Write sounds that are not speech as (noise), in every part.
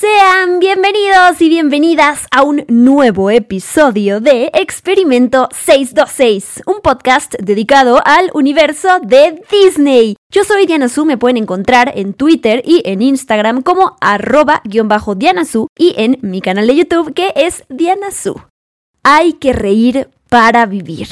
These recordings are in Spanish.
Sean bienvenidos y bienvenidas a un nuevo episodio de Experimento 626, un podcast dedicado al universo de Disney. Yo soy Diana Su, me pueden encontrar en Twitter y en Instagram como arroba-diana y en mi canal de YouTube que es Diana Su. Hay que reír para vivir.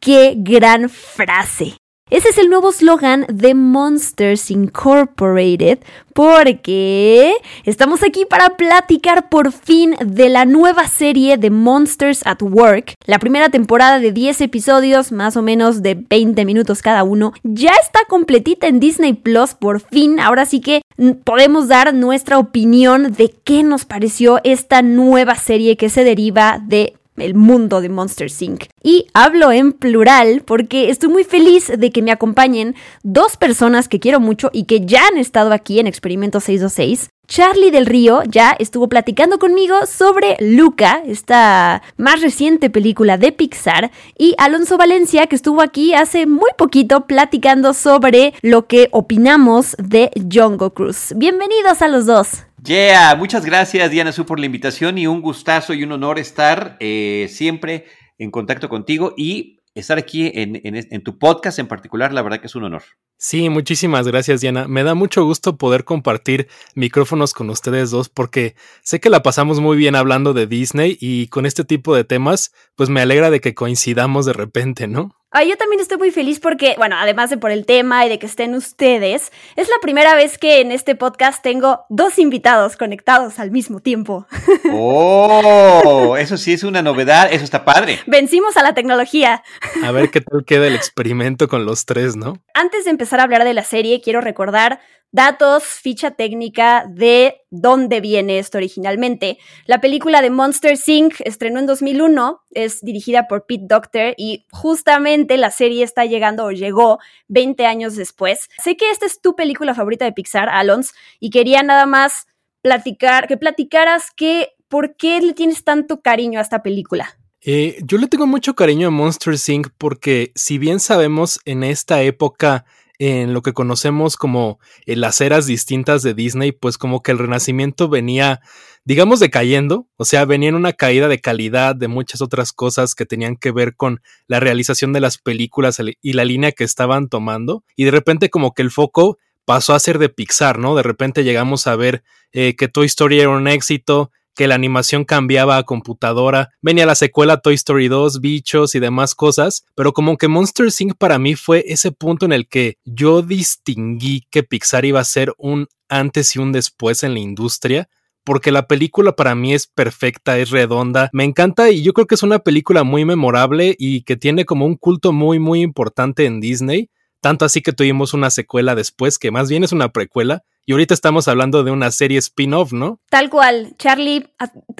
¡Qué gran frase! Ese es el nuevo slogan de Monsters Incorporated porque estamos aquí para platicar por fin de la nueva serie de Monsters at Work. La primera temporada de 10 episodios, más o menos de 20 minutos cada uno, ya está completita en Disney Plus por fin. Ahora sí que podemos dar nuestra opinión de qué nos pareció esta nueva serie que se deriva de el mundo de Monster Inc. Y hablo en plural porque estoy muy feliz de que me acompañen dos personas que quiero mucho y que ya han estado aquí en Experimento 626. Charlie del Río ya estuvo platicando conmigo sobre Luca, esta más reciente película de Pixar, y Alonso Valencia, que estuvo aquí hace muy poquito platicando sobre lo que opinamos de Jungle Cruise. Bienvenidos a los dos. Yeah, muchas gracias Diana Su por la invitación y un gustazo y un honor estar eh, siempre en contacto contigo y estar aquí en, en, tu podcast en particular, la verdad que es un honor. Sí, muchísimas gracias Diana. Me da mucho gusto poder compartir micrófonos con ustedes dos porque sé que la pasamos muy bien hablando de Disney y con este tipo de temas, pues me alegra de que coincidamos de repente, ¿no? Ah, yo también estoy muy feliz porque, bueno, además de por el tema y de que estén ustedes, es la primera vez que en este podcast tengo dos invitados conectados al mismo tiempo. (laughs) ¡Oh! Eso sí es una novedad, eso está padre. Vencimos a la tecnología. A ver qué tal queda el experimento con los tres, ¿no? Antes de empezar a hablar de la serie, quiero recordar datos, ficha técnica de dónde viene esto originalmente. La película de Monster Inc. estrenó en 2001, es dirigida por Pete Docter y justamente la serie está llegando o llegó 20 años después. Sé que esta es tu película favorita de Pixar, Alons, y quería nada más platicar, que platicaras que por qué le tienes tanto cariño a esta película. Eh, yo le tengo mucho cariño a Monster Inc. porque si bien sabemos en esta época en lo que conocemos como eh, las eras distintas de Disney, pues como que el renacimiento venía, digamos, decayendo, o sea, venía en una caída de calidad de muchas otras cosas que tenían que ver con la realización de las películas y la línea que estaban tomando, y de repente como que el foco pasó a ser de Pixar, ¿no? De repente llegamos a ver eh, que Toy Story era un éxito, que la animación cambiaba a computadora, venía la secuela Toy Story 2, bichos y demás cosas, pero como que Monster Inc. para mí fue ese punto en el que yo distinguí que Pixar iba a ser un antes y un después en la industria, porque la película para mí es perfecta, es redonda, me encanta y yo creo que es una película muy memorable y que tiene como un culto muy muy importante en Disney, tanto así que tuvimos una secuela después, que más bien es una precuela, y ahorita estamos hablando de una serie spin-off, ¿no? Tal cual. Charlie,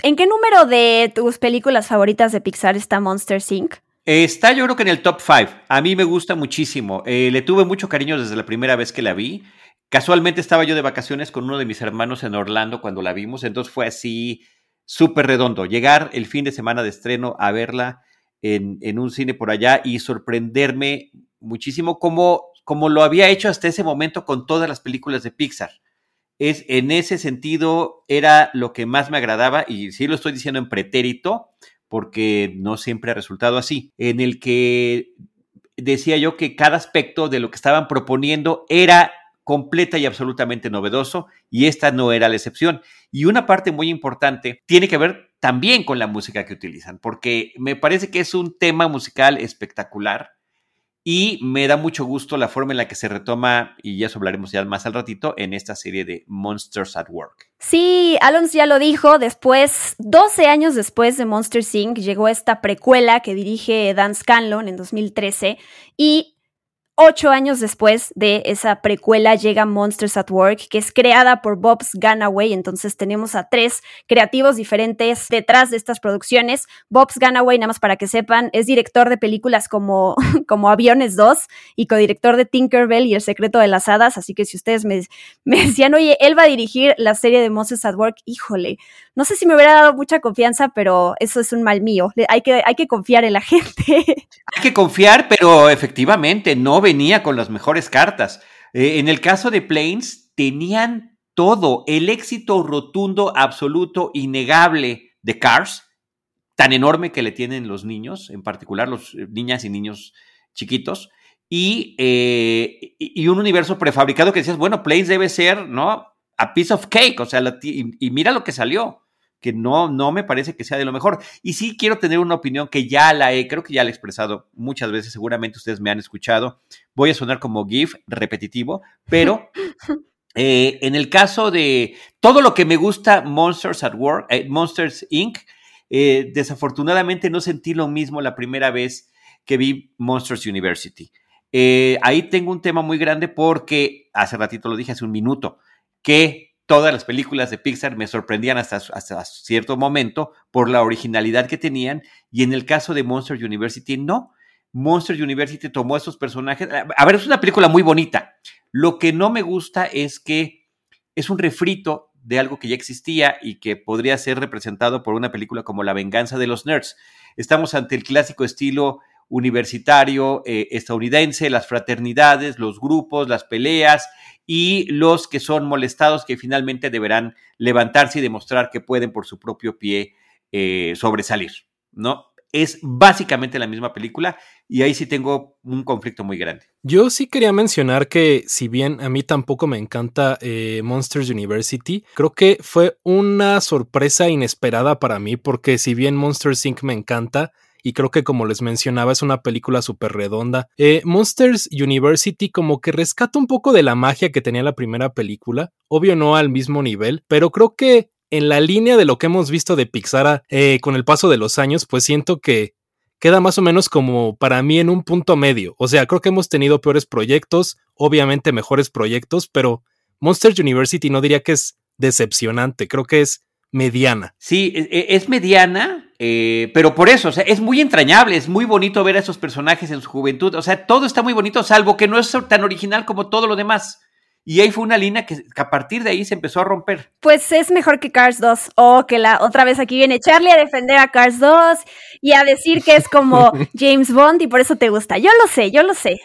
¿en qué número de tus películas favoritas de Pixar está Monster Inc.? Está yo creo que en el top 5. A mí me gusta muchísimo. Eh, le tuve mucho cariño desde la primera vez que la vi. Casualmente estaba yo de vacaciones con uno de mis hermanos en Orlando cuando la vimos, entonces fue así súper redondo. Llegar el fin de semana de estreno a verla en, en un cine por allá y sorprenderme muchísimo como como lo había hecho hasta ese momento con todas las películas de Pixar. Es, en ese sentido era lo que más me agradaba y sí lo estoy diciendo en pretérito porque no siempre ha resultado así, en el que decía yo que cada aspecto de lo que estaban proponiendo era completa y absolutamente novedoso y esta no era la excepción. Y una parte muy importante tiene que ver también con la música que utilizan, porque me parece que es un tema musical espectacular y me da mucho gusto la forma en la que se retoma, y ya eso hablaremos ya más al ratito, en esta serie de Monsters at Work. Sí, Alonso ya lo dijo, después, 12 años después de Monster Inc., llegó esta precuela que dirige Dan Scanlon en 2013 y ocho años después de esa precuela llega Monsters at Work, que es creada por Bob's Gunaway. Entonces tenemos a tres creativos diferentes detrás de estas producciones. Bob's Gunaway, nada más para que sepan, es director de películas como, (laughs) como Aviones 2 y codirector de Tinkerbell y El secreto de las hadas. Así que si ustedes me, (laughs) me decían, oye, él va a dirigir la serie de Monsters at Work, híjole, no sé si me hubiera dado mucha confianza, pero eso es un mal mío. Hay que, hay que confiar en la (laughs) gente. Hay que confiar, pero efectivamente no venía con las mejores cartas. Eh, en el caso de Planes, tenían todo, el éxito rotundo, absoluto, innegable de Cars, tan enorme que le tienen los niños, en particular los eh, niñas y niños chiquitos, y, eh, y un universo prefabricado que decías, bueno, Planes debe ser, ¿no? A piece of cake, o sea, y mira lo que salió que no, no me parece que sea de lo mejor. Y sí quiero tener una opinión que ya la he, creo que ya la he expresado muchas veces, seguramente ustedes me han escuchado. Voy a sonar como GIF repetitivo, pero (laughs) eh, en el caso de todo lo que me gusta Monsters at Work, eh, Monsters Inc., eh, desafortunadamente no sentí lo mismo la primera vez que vi Monsters University. ahí tengo un tema muy grande porque hace ratito lo dije hace un minuto, que todas las películas de Pixar me sorprendían hasta, cierto momento por la originalidad que tenían y en el caso de Monster University no. Monster University tomó esos personajes. A ver, es una película muy bonita. Lo que no me gusta es que es un refrito de algo que ya existía y que podría ser representado por una película como La venganza de los nerds. Estamos ante el clásico estilo universitario eh, estadounidense, las fraternidades, los grupos, las peleas y los que son molestados que finalmente deberán levantarse y demostrar que pueden por su propio pie eh, sobresalir, ¿no? Es básicamente la misma película y ahí sí tengo un conflicto muy grande. Yo sí quería mencionar que si bien a mí tampoco me encanta eh, Monsters University, creo que fue una sorpresa inesperada para mí porque si bien Monsters Inc. me encanta, y creo que como les mencionaba es una película súper redonda. Eh, Monsters University como que rescata un poco de la magia que tenía la primera película, obvio no al mismo nivel, pero creo que en la línea de lo que hemos visto de Pixar eh, con el paso de los años, pues siento que queda más o menos como para mí en un punto medio. O sea, creo que hemos tenido peores proyectos, obviamente mejores proyectos, pero Monsters University no diría que es decepcionante, creo que es mediana. Sí, e, e, es mediana, eh, pero por eso, o sea, es muy entrañable, es muy bonito ver a esos personajes en su juventud, o sea, todo está muy bonito, salvo que no es tan original como todo lo demás. Y ahí fue una línea que, a partir de ahí se empezó a romper. Pues es mejor que Cars 2. O que la otra vez aquí viene Charlie a defender a Cars 2 y a decir que es como (laughs) James Bond y por eso te gusta. Yo lo sé, yo lo sé.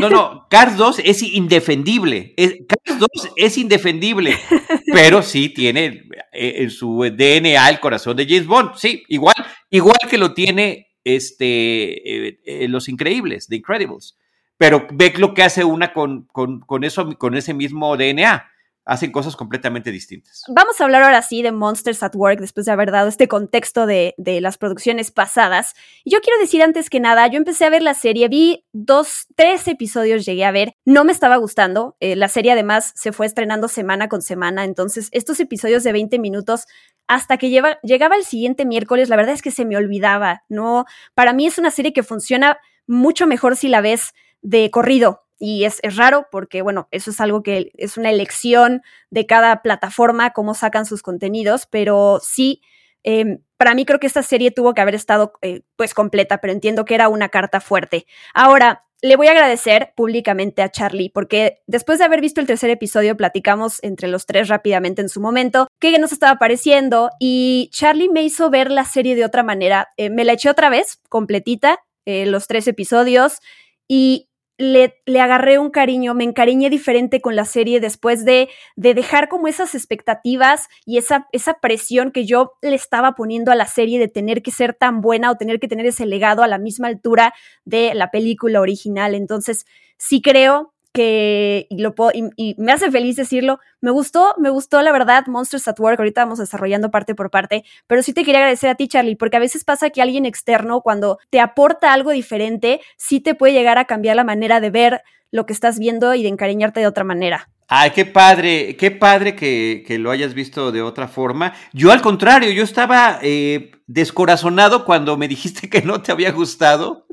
No, no, Cars 2 es indefendible. Cars 2 es indefendible. (laughs) Pero sí tiene eh, en su DNA el corazón de James Bond. Sí, igual, igual que lo tiene este, eh, eh, Los Increíbles, The Incredibles pero ve lo que hace una con, con, eso, con ese mismo DNA. Hacen cosas completamente distintas. Vamos a hablar ahora sí de Monsters at Work después de haber dado este contexto de, las producciones pasadas. Y yo quiero decir antes que nada, yo empecé a ver la serie, vi dos, tres episodios llegué a ver, no me estaba gustando. Eh, la serie además se fue estrenando semana con semana, entonces estos episodios de 20 minutos hasta que llegaba el siguiente miércoles, la verdad es que se me olvidaba, ¿no? Para mí es una serie que funciona mucho mejor si la ves de corrido. Y es, raro porque, bueno, eso es algo que es una elección de cada plataforma, cómo sacan sus contenidos, pero sí, em, para mí creo que esta serie tuvo que haber estado eh, pues completa, pero entiendo que era una carta fuerte. Ahora, le voy a agradecer públicamente a Charlie, porque después de haber visto el tercer episodio, platicamos entre los tres rápidamente en su momento qué nos estaba pareciendo y Charlie me hizo ver la serie de otra manera. Eh, me la eché otra vez, completita, eh, los tres episodios, y le, le, agarré un cariño, me encariñé diferente con la serie después de, de dejar como esas expectativas y esa, esa, presión que yo le estaba poniendo a la serie de tener que ser tan buena o tener que tener ese legado a la misma altura de la película original. Entonces, sí creo que lo puedo, y, me hace feliz decirlo. Me gustó, me gustó la verdad Monsters at Work. Ahorita vamos desarrollando parte por parte, pero sí te quería agradecer a ti, Charlie, porque a veces pasa que alguien externo, cuando te aporta algo diferente, sí te puede llegar a cambiar la manera de ver lo que estás viendo y de encariñarte de otra manera. Ay, qué padre, qué padre que, que, lo hayas visto de otra forma. Yo al contrario, yo estaba eh, descorazonado cuando me dijiste que no te había gustado.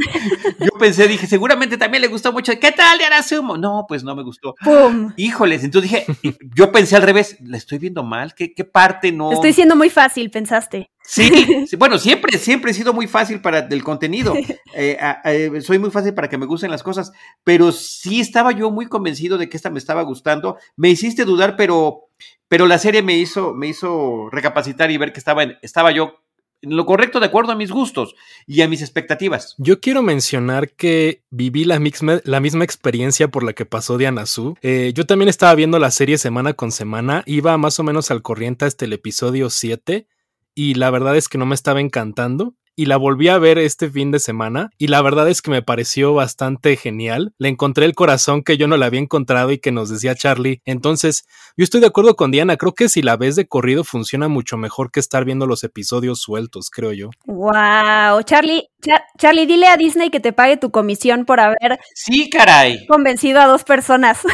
Yo pensé, dije, seguramente también le gustó mucho. ¿Qué tal de Sumo? No, pues no me gustó. ¡Pum! Híjoles, entonces dije, yo pensé al revés, ¿la estoy viendo mal? ¿Qué, qué parte no? Estoy siendo muy fácil, pensaste. Sí, bueno, siempre, siempre he sido muy fácil para el contenido. (laughs) Eh, eh, soy muy fácil para que me gusten las cosas, pero sí estaba yo muy convencido de que esta me estaba gustando. Me hiciste dudar, pero, pero la serie me hizo, me hizo recapacitar y ver que estaba, estaba yo en lo correcto de acuerdo a mis gustos y a mis expectativas. Yo quiero mencionar que viví la misma, la misma experiencia por la que pasó Diana Su. Eh, yo también estaba viendo la serie semana con semana, iba más o menos al corriente hasta el episodio 7 y la verdad es que no me estaba encantando y la volví a ver este fin de semana y la verdad es que me pareció bastante genial. Le encontré el corazón que yo no le había encontrado y que nos decía Charlie. Entonces, yo estoy de acuerdo con Diana, creo que si la ves de corrido funciona mucho mejor que estar viendo los episodios sueltos, creo yo. Wow, Charlie, Charlie, dile a Disney que te pague tu comisión por haber Sí, caray. convencido a dos personas. (laughs)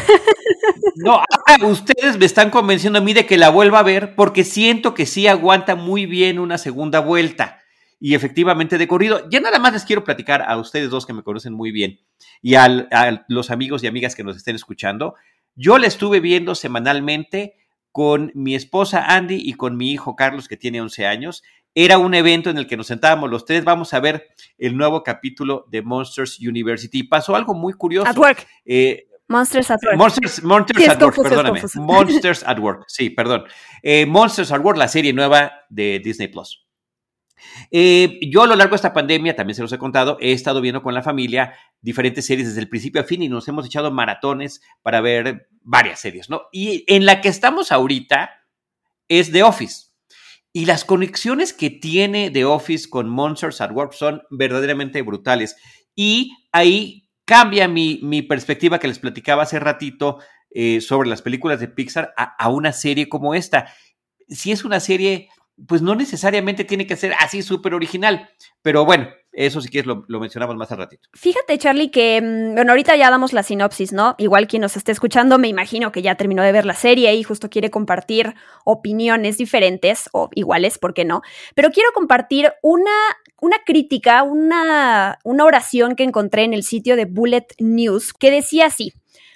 No, ustedes me están convenciendo a mí de que la vuelva a ver porque siento que sí aguanta muy bien una segunda vuelta y efectivamente de corrido. Ya nada más les quiero platicar a ustedes dos que me conocen muy bien y a los amigos y amigas que nos estén escuchando. Yo la estuve viendo semanalmente con mi esposa Andy y con mi hijo Carlos, que tiene 11 años. Era un evento en el que nos sentábamos los tres. Vamos a ver el nuevo capítulo de Monsters University. Pasó algo muy curioso. At Work. Eh, Monsters at Work. Monsters, Monsters at Work, perdóname. Monsters at Work, sí, perdón. Eh, Monsters at Work, la serie nueva de Disney Plus. Eh, yo a lo largo de esta pandemia, también se los he contado, he estado viendo con la familia diferentes series desde el principio a fin y nos hemos echado maratones para ver varias series, ¿no? Y en la que estamos ahorita es The Office. Y las conexiones que tiene The Office con Monsters at Work son verdaderamente brutales. Y ahí cambia mi, mi perspectiva que les platicaba hace ratito eh, sobre las películas de Pixar a, a una serie como esta. Si es una serie pues no necesariamente tiene que ser así súper original. Pero bueno, eso sí que lo, lo mencionamos más al ratito. Fíjate, Charlie, que, mm, bueno, ahorita ya damos la sinopsis, ¿no? Igual quien nos esté escuchando, me imagino que ya terminó de ver la serie y justo quiere compartir opiniones diferentes o iguales, ¿por qué no? Pero quiero compartir una, una crítica, una, una oración que encontré en el sitio de Bullet News que decía así.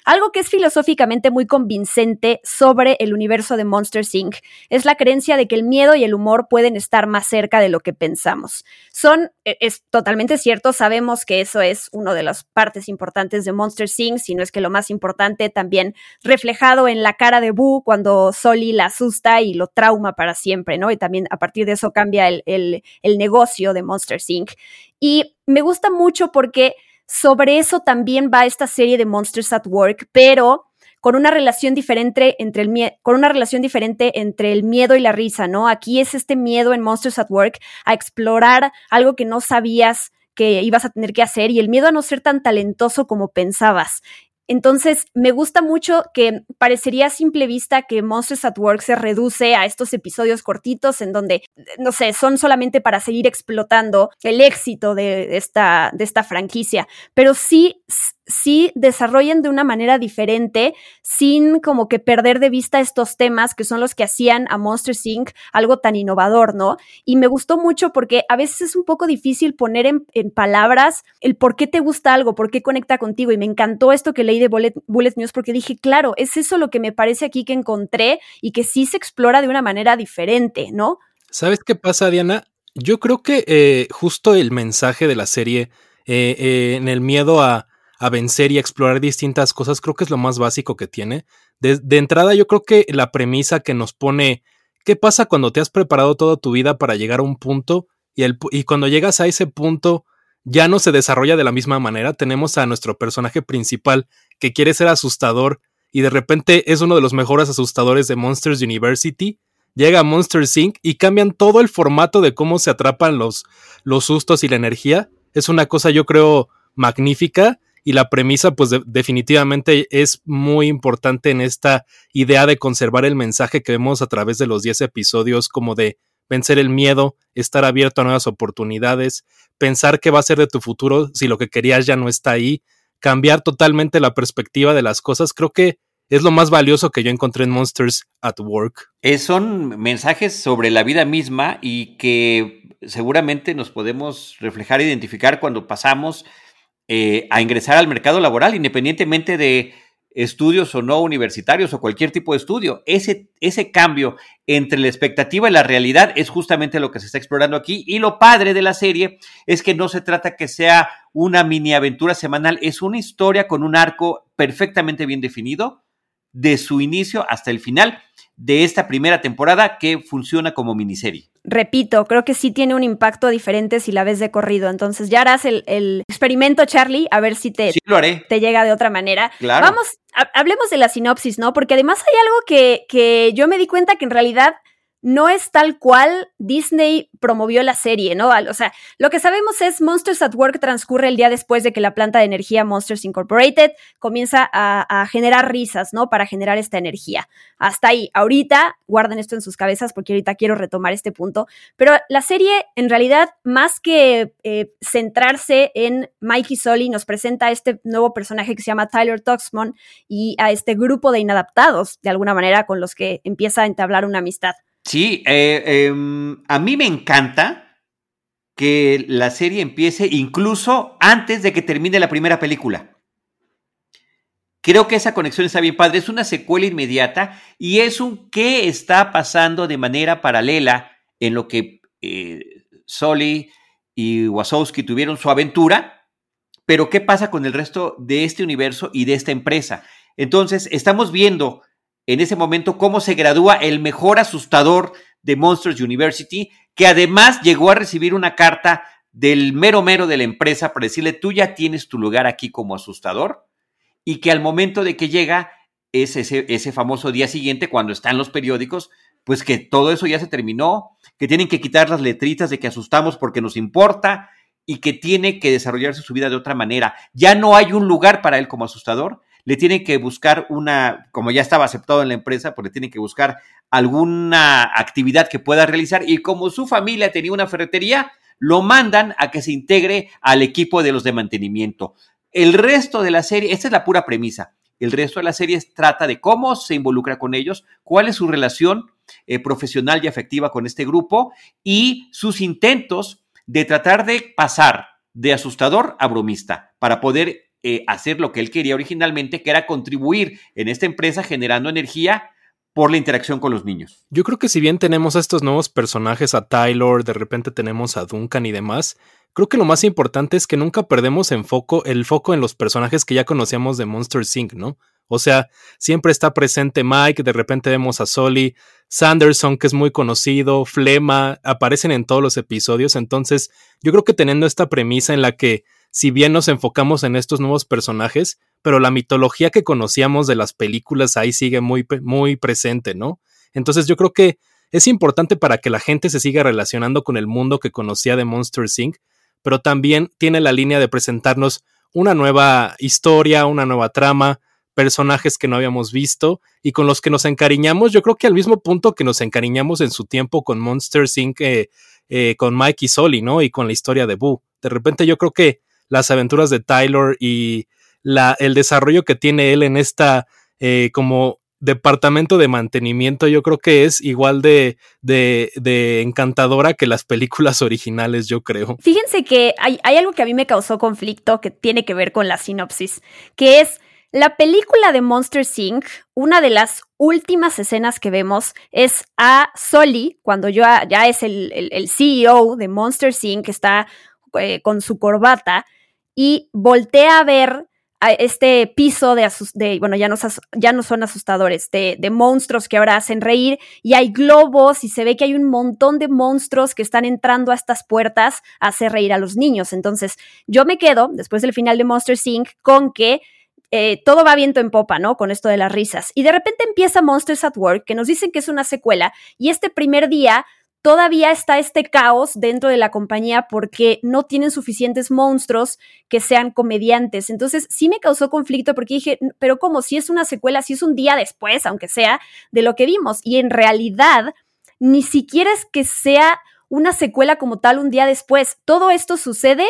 Algo que es filosóficamente muy convincente sobre el universo de Monster Inc. es la creencia de que el miedo y el humor pueden estar más cerca de lo que pensamos. Son, e, es totalmente cierto, sabemos que eso es una de las partes importantes de Monster Inc., si no es que lo más importante, también reflejado en la cara de Boo cuando Soli la asusta y lo trauma para siempre, ¿no? Y también a partir de eso cambia el, el, el negocio de Monster Inc. Y me gusta mucho porque sobre eso también va esta serie de Monsters at Work, pero con una relación diferente entre el con una relación diferente entre el miedo y la risa, ¿no? Aquí es este miedo en Monsters at Work a explorar algo que no sabías que ibas a tener que hacer y el miedo a no ser tan talentoso como pensabas. Entonces, me gusta mucho que parecería a simple vista que Monsters at Work se reduce a estos episodios cortitos en donde, no sé, son solamente para seguir explotando el éxito de esta, de esta franquicia, pero sí sí desarrollan de una manera diferente, sin como que perder de vista estos temas que son los que hacían a Monster Inc. algo tan innovador, ¿no? Y me gustó mucho porque a veces es un poco difícil poner en, palabras el por qué te gusta algo, por qué conecta contigo. Y me encantó esto que leí de Bullet, Bullet News porque dije, claro, es eso lo que me parece aquí que encontré y que sí se explora de una manera diferente, ¿no? ¿Sabes qué pasa, Diana? Yo creo que eh, justo el mensaje de la serie eh, eh, en el miedo a a vencer y a explorar distintas cosas, creo que es lo más básico que tiene. De, entrada, yo creo que la premisa que nos pone, ¿qué pasa cuando te has preparado toda tu vida para llegar a un punto y, el, y cuando llegas a ese punto ya no se desarrolla de la misma manera? Tenemos a nuestro personaje principal que quiere ser asustador y de repente es uno de los mejores asustadores de Monsters University. Llega a Monsters Inc. y cambian todo el formato de cómo se atrapan los, los sustos y la energía. Es una cosa, yo creo, magnífica y la premisa pues definitivamente es muy importante en esta idea de conservar el mensaje que vemos a través de los 10 episodios como de vencer el miedo, estar abierto a nuevas oportunidades, pensar qué va a ser de tu futuro si lo que querías ya no está ahí, cambiar totalmente la perspectiva de las cosas. Creo que es lo más valioso que yo encontré en Monsters at Work. Eh, son mensajes sobre la vida misma y que seguramente nos podemos reflejar identificar cuando pasamos eh, a ingresar al mercado laboral, independientemente de estudios o no universitarios o cualquier tipo de estudio. Ese, ese cambio entre la expectativa y la realidad es justamente lo que se está explorando aquí. Y lo padre de la serie es que no se trata que sea una mini aventura semanal, es una historia con un arco perfectamente bien definido de su inicio hasta el final de esta primera temporada que funciona como miniserie. Repito, creo que sí tiene un impacto diferente si la ves de corrido. Entonces ya harás el, experimento, Charlie, a ver si te, lo haré. te llega de otra manera. Claro. Vamos, hablemos de la sinopsis, ¿no? Porque además hay algo que, que yo me di cuenta que en realidad no es tal cual Disney promovió la serie, ¿no? O sea, lo que sabemos es Monsters at Work transcurre el día después de que la planta de energía Monsters Incorporated comienza a, generar risas, ¿no? Para generar esta energía. Hasta ahí. Ahorita, guarden esto en sus cabezas porque ahorita quiero retomar este punto. Pero la serie, en realidad, más que eh, centrarse en Mikey Sully, nos presenta a este nuevo personaje que se llama Tyler Tuxman y a este grupo de inadaptados, de alguna manera, con los que empieza a entablar una amistad. Sí, eh, em, a mí me encanta que la serie empiece incluso antes de que termine la primera película. Creo que esa conexión está bien padre. Es una secuela inmediata y es un qué está pasando de manera paralela en lo que eh, Soli y Wasowski tuvieron su aventura, pero qué pasa con el resto de este universo y de esta empresa. Entonces, estamos viendo en ese momento cómo se gradúa el mejor asustador de Monsters University, que además llegó a recibir una carta del mero mero de la empresa para decirle, tú ya tienes tu lugar aquí como asustador, y que al momento de que llega es ese, ese famoso día siguiente, cuando están los periódicos, pues que todo eso ya se terminó, que tienen que quitar las letritas de que asustamos porque nos importa y que tiene que desarrollarse su vida de otra manera. Ya no hay un lugar para él como asustador, le tienen que buscar una, como ya estaba aceptado en la empresa, pues le tienen que buscar alguna actividad que pueda realizar y como su familia tenía una ferretería, lo mandan a que se integre al equipo de los de mantenimiento. El resto de la serie, esta es la pura premisa, el resto de la serie trata de cómo se involucra con ellos, cuál es su relación eh, profesional y afectiva con este grupo y sus intentos de tratar de pasar de asustador a bromista para poder eh, hacer lo que él quería originalmente, que era contribuir en esta empresa generando energía por la interacción con los niños. Yo creo que si bien tenemos a estos nuevos personajes, a Tyler, de repente tenemos a Duncan y demás, creo que lo más importante es que nunca perdemos en foco, el foco en los personajes que ya conocíamos de Monster Inc., ¿no? O sea, siempre está presente Mike, de repente vemos a Solly, Sanderson, que es muy conocido, Flema, aparecen en todos los episodios. Entonces, yo creo que teniendo esta premisa en la que si bien nos enfocamos en estos nuevos personajes, pero la mitología que conocíamos de las películas ahí sigue muy, muy presente, ¿no? Entonces yo creo que es importante para que la gente se siga relacionando con el mundo que conocía de Monster Inc., pero también tiene la línea de presentarnos una nueva historia, una nueva trama, personajes que no habíamos visto y con los que nos encariñamos, yo creo que al mismo punto que nos encariñamos en su tiempo con Monster Inc., eh, eh, con Mike y Soli, ¿no? Y con la historia de Boo. De repente yo creo que las aventuras de Tyler y la, el desarrollo que tiene él en esta eh, como departamento de mantenimiento yo creo que es igual de, de, encantadora que las películas (laughs) originales, yo creo. Fíjense que hay, hay, algo que a mí me causó conflicto que tiene que ver con la sinopsis, que es la película de Monster Inc., una de las últimas escenas que vemos es a Soli, cuando ya, ya es el, el, el CEO de Monster Inc., que está eh, con su corbata, y voltea a ver este piso de, bueno, ya no, ya no son asustadores, de, de, monstruos que ahora hacen reír y hay globos y se ve que hay un montón de monstruos que están entrando a estas puertas a hacer reír a los niños. Entonces, yo me quedo, después del final de Monster Inc., con que eh, todo va viento en popa, ¿no? Con esto de las risas. Y de repente empieza Monsters at Work, que nos dicen que es una secuela, y este primer día todavía está este caos dentro de la compañía porque no tienen suficientes monstruos que sean comediantes. Entonces sí me causó conflicto porque dije, pero como si es una secuela, si es un día después, aunque sea, de lo que vimos. Y en realidad, ni siquiera es que sea una secuela como tal un día después. Todo esto sucede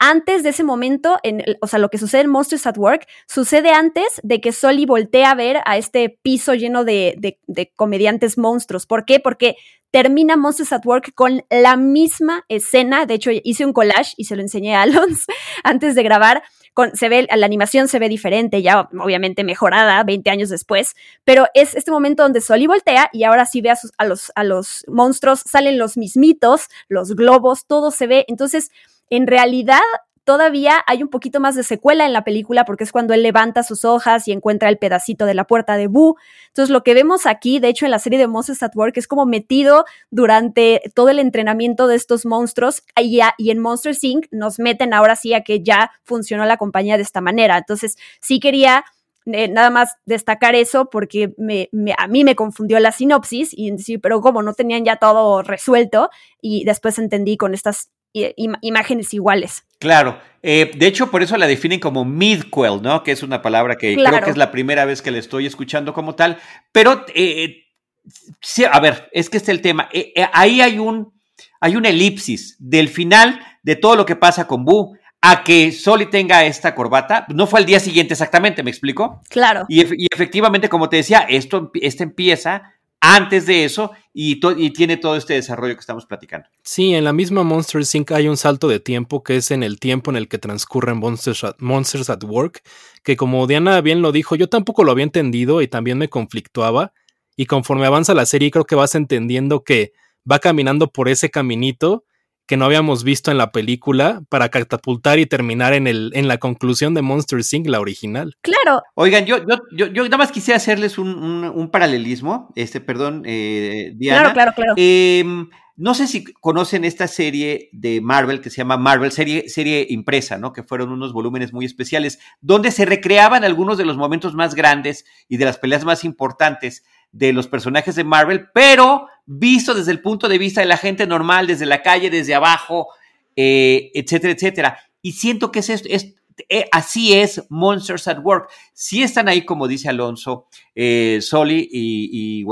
antes de ese momento, en, o sea, lo que sucede en Monsters at Work, sucede antes de que Soli voltea a ver a este piso lleno de, de comediantes monstruos. ¿Por qué? Porque termina Monsters at Work con la misma escena. De hecho, hice un collage y se lo enseñé a (laughs) Alonso antes de grabar. Con, se ve, la animación se ve diferente, ya obviamente mejorada 20 años después, pero es este momento donde Soli voltea y ahora sí ve a los monstruos, salen los mismitos, los globos, todo se ve. Entonces, en realidad, todavía hay un poquito más de secuela en la película porque es cuando él levanta sus hojas y encuentra el pedacito de la puerta de Boo. Entonces lo que vemos aquí, de hecho en la serie de Monsters at Work, es como metido durante todo el entrenamiento de estos monstruos y, y en Monster Inc. nos meten ahora sí a que ya funcionó la compañía de esta manera. Entonces sí quería... Eh, nada más destacar eso porque a mí me confundió la sinopsis y sí, pero como no tenían ya todo resuelto y después entendí con estas imágenes iguales. Claro, eh, de hecho por eso la definen como midquel, ¿no? Que es una palabra que claro. creo que es la primera vez que la estoy escuchando como tal, pero eh, sí, a ver, es que este es el tema, eh, ahí hay un, hay una elipsis del final de todo lo que pasa con Boo a que Soli tenga esta corbata, no fue al día siguiente exactamente, ¿me explico? Claro. Y, y efectivamente, como te decía, esto, esto empieza antes de eso y, tiene todo este desarrollo que estamos platicando. Sí, en la misma Monster Inc. hay un salto de tiempo que es en el tiempo en el que transcurren Monsters at, Monsters at Work, que como Diana bien lo dijo, yo tampoco lo había entendido y también me conflictuaba. Y conforme avanza la serie, creo que vas entendiendo que va caminando por ese caminito que no habíamos visto en la película para catapultar y terminar en, el, en la conclusión de Monster Inc., la original. Claro. Oigan, yo, yo, yo, yo nada más quisiera hacerles un, un, un paralelismo, este, perdón, eh, Diana. Claro, claro, claro. Eh, no sé si conocen esta serie de Marvel que se llama Marvel, serie, serie impresa, ¿no? Que fueron unos volúmenes muy especiales, donde se recreaban algunos de los momentos más grandes y de las peleas más importantes de los personajes de Marvel, pero visto desde el punto de vista de la gente normal, desde la calle, desde abajo, eh, etcétera, etcétera. Y siento que es esto, es, eh, así es Monsters at Work. Sí están ahí, como dice Alonso, eh, Soli y, y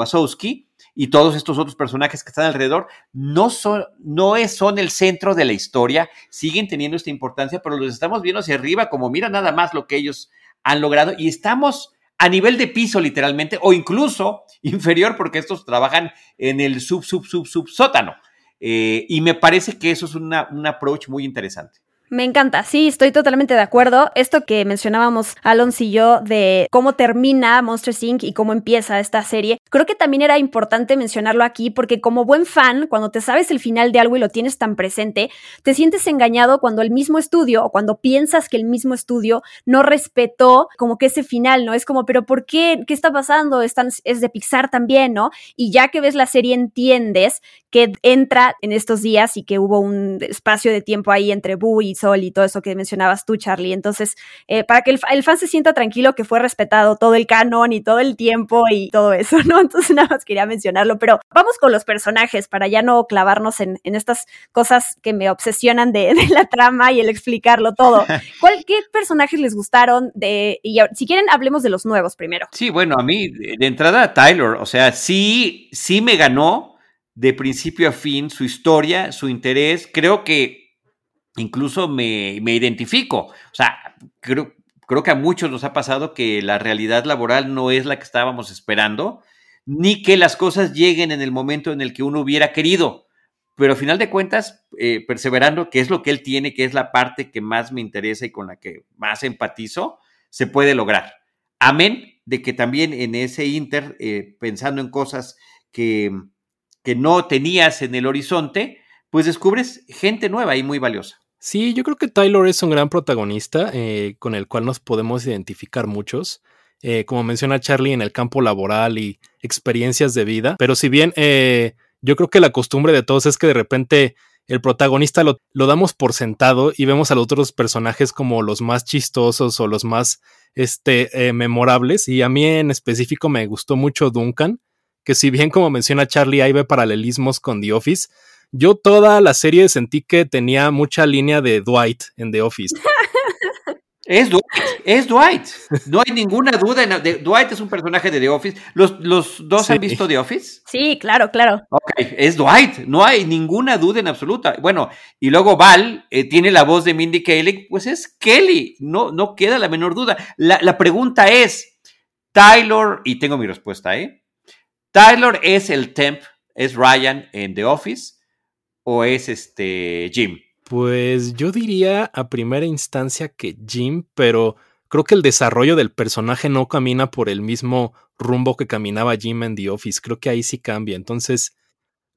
y todos estos otros personajes que están alrededor, no son, no es, son el centro de la historia, siguen teniendo esta importancia, pero los estamos viendo hacia arriba, como mira nada más lo que ellos han logrado, y estamos a nivel de piso literalmente, o incluso inferior, porque estos trabajan en el sub, sub, sub, sub sótano. Eh, y me parece que eso es una, un approach muy interesante. Me encanta, sí, estoy totalmente de acuerdo. Esto que mencionábamos Alonso y yo de cómo termina Monster Inc. y cómo empieza esta serie, creo que también era importante mencionarlo aquí porque como buen fan, cuando te sabes el final de algo y lo tienes tan presente, te sientes engañado cuando el mismo estudio o cuando piensas que el mismo estudio no respetó como que ese final, ¿no? Es como, pero ¿por qué? ¿Qué está pasando? Es de Pixar también, ¿no? Y ya que ves la serie entiendes que entra en estos días y que hubo un espacio de tiempo ahí entre Boo y Sol y todo eso que mencionabas tú, Charlie. Entonces, eh, para que el, el, fan se sienta tranquilo que fue respetado todo el canon y todo el tiempo y todo eso, ¿no? (laughs) Entonces, nada más quería mencionarlo, pero vamos con los personajes para ya no clavarnos en, en estas cosas que me obsesionan de, (laughs) de, la trama y el explicarlo todo. (laughs) ¿Cuál, ¿Qué personajes les gustaron? De, y si quieren, hablemos de los nuevos primero. Sí, bueno, a mí, de entrada, Tyler, o sea, sí, sí me ganó de principio a fin su historia, su interés. Creo que incluso me, me identifico. O sea, creo, creo que a muchos nos ha pasado que la realidad laboral no es la que estábamos esperando, ni que las cosas lleguen en el momento en el que uno hubiera querido. Pero a final de cuentas, eh, perseverando, que es lo que él tiene, que es la parte que más me interesa y con la que más empatizo, se puede lograr. Amén de que también en ese inter, eh, pensando en cosas que, que no tenías en el horizonte, pues descubres gente nueva y muy valiosa. Sí, yo creo que Tyler es un gran protagonista eh, con el cual nos podemos identificar muchos. Eh, como menciona Charlie, en el campo laboral y experiencias de vida. Pero si bien eh, yo creo que la costumbre de todos es que de repente el protagonista lo, damos por sentado y vemos a los otros personajes como los más chistosos o los más este, memorables. Y a mí en específico me gustó mucho Duncan, que si bien como menciona Charlie, ahí ve paralelismos con The Office yo toda la serie sentí que tenía mucha línea de Dwight en The Office. Es Dwight, es Dwight. No hay ninguna duda. En, de, Dwight es un personaje de The Office. ¿Los, los dos Sí. han visto The Office? Sí, claro, claro. Ok, es Dwight. No hay ninguna duda en absoluta. Bueno, y luego Val eh, tiene la voz de Mindy Kaling. Pues es Kelly. No, no queda la menor duda. La, la pregunta es, Tyler, y tengo mi respuesta, ¿eh? ¿Tyler es el temp, es Ryan en The Office o es este Jim? Pues yo diría a primera instancia que Jim, pero creo que el desarrollo del personaje no camina por el mismo rumbo que caminaba Jim en The Office. Creo que ahí sí cambia, entonces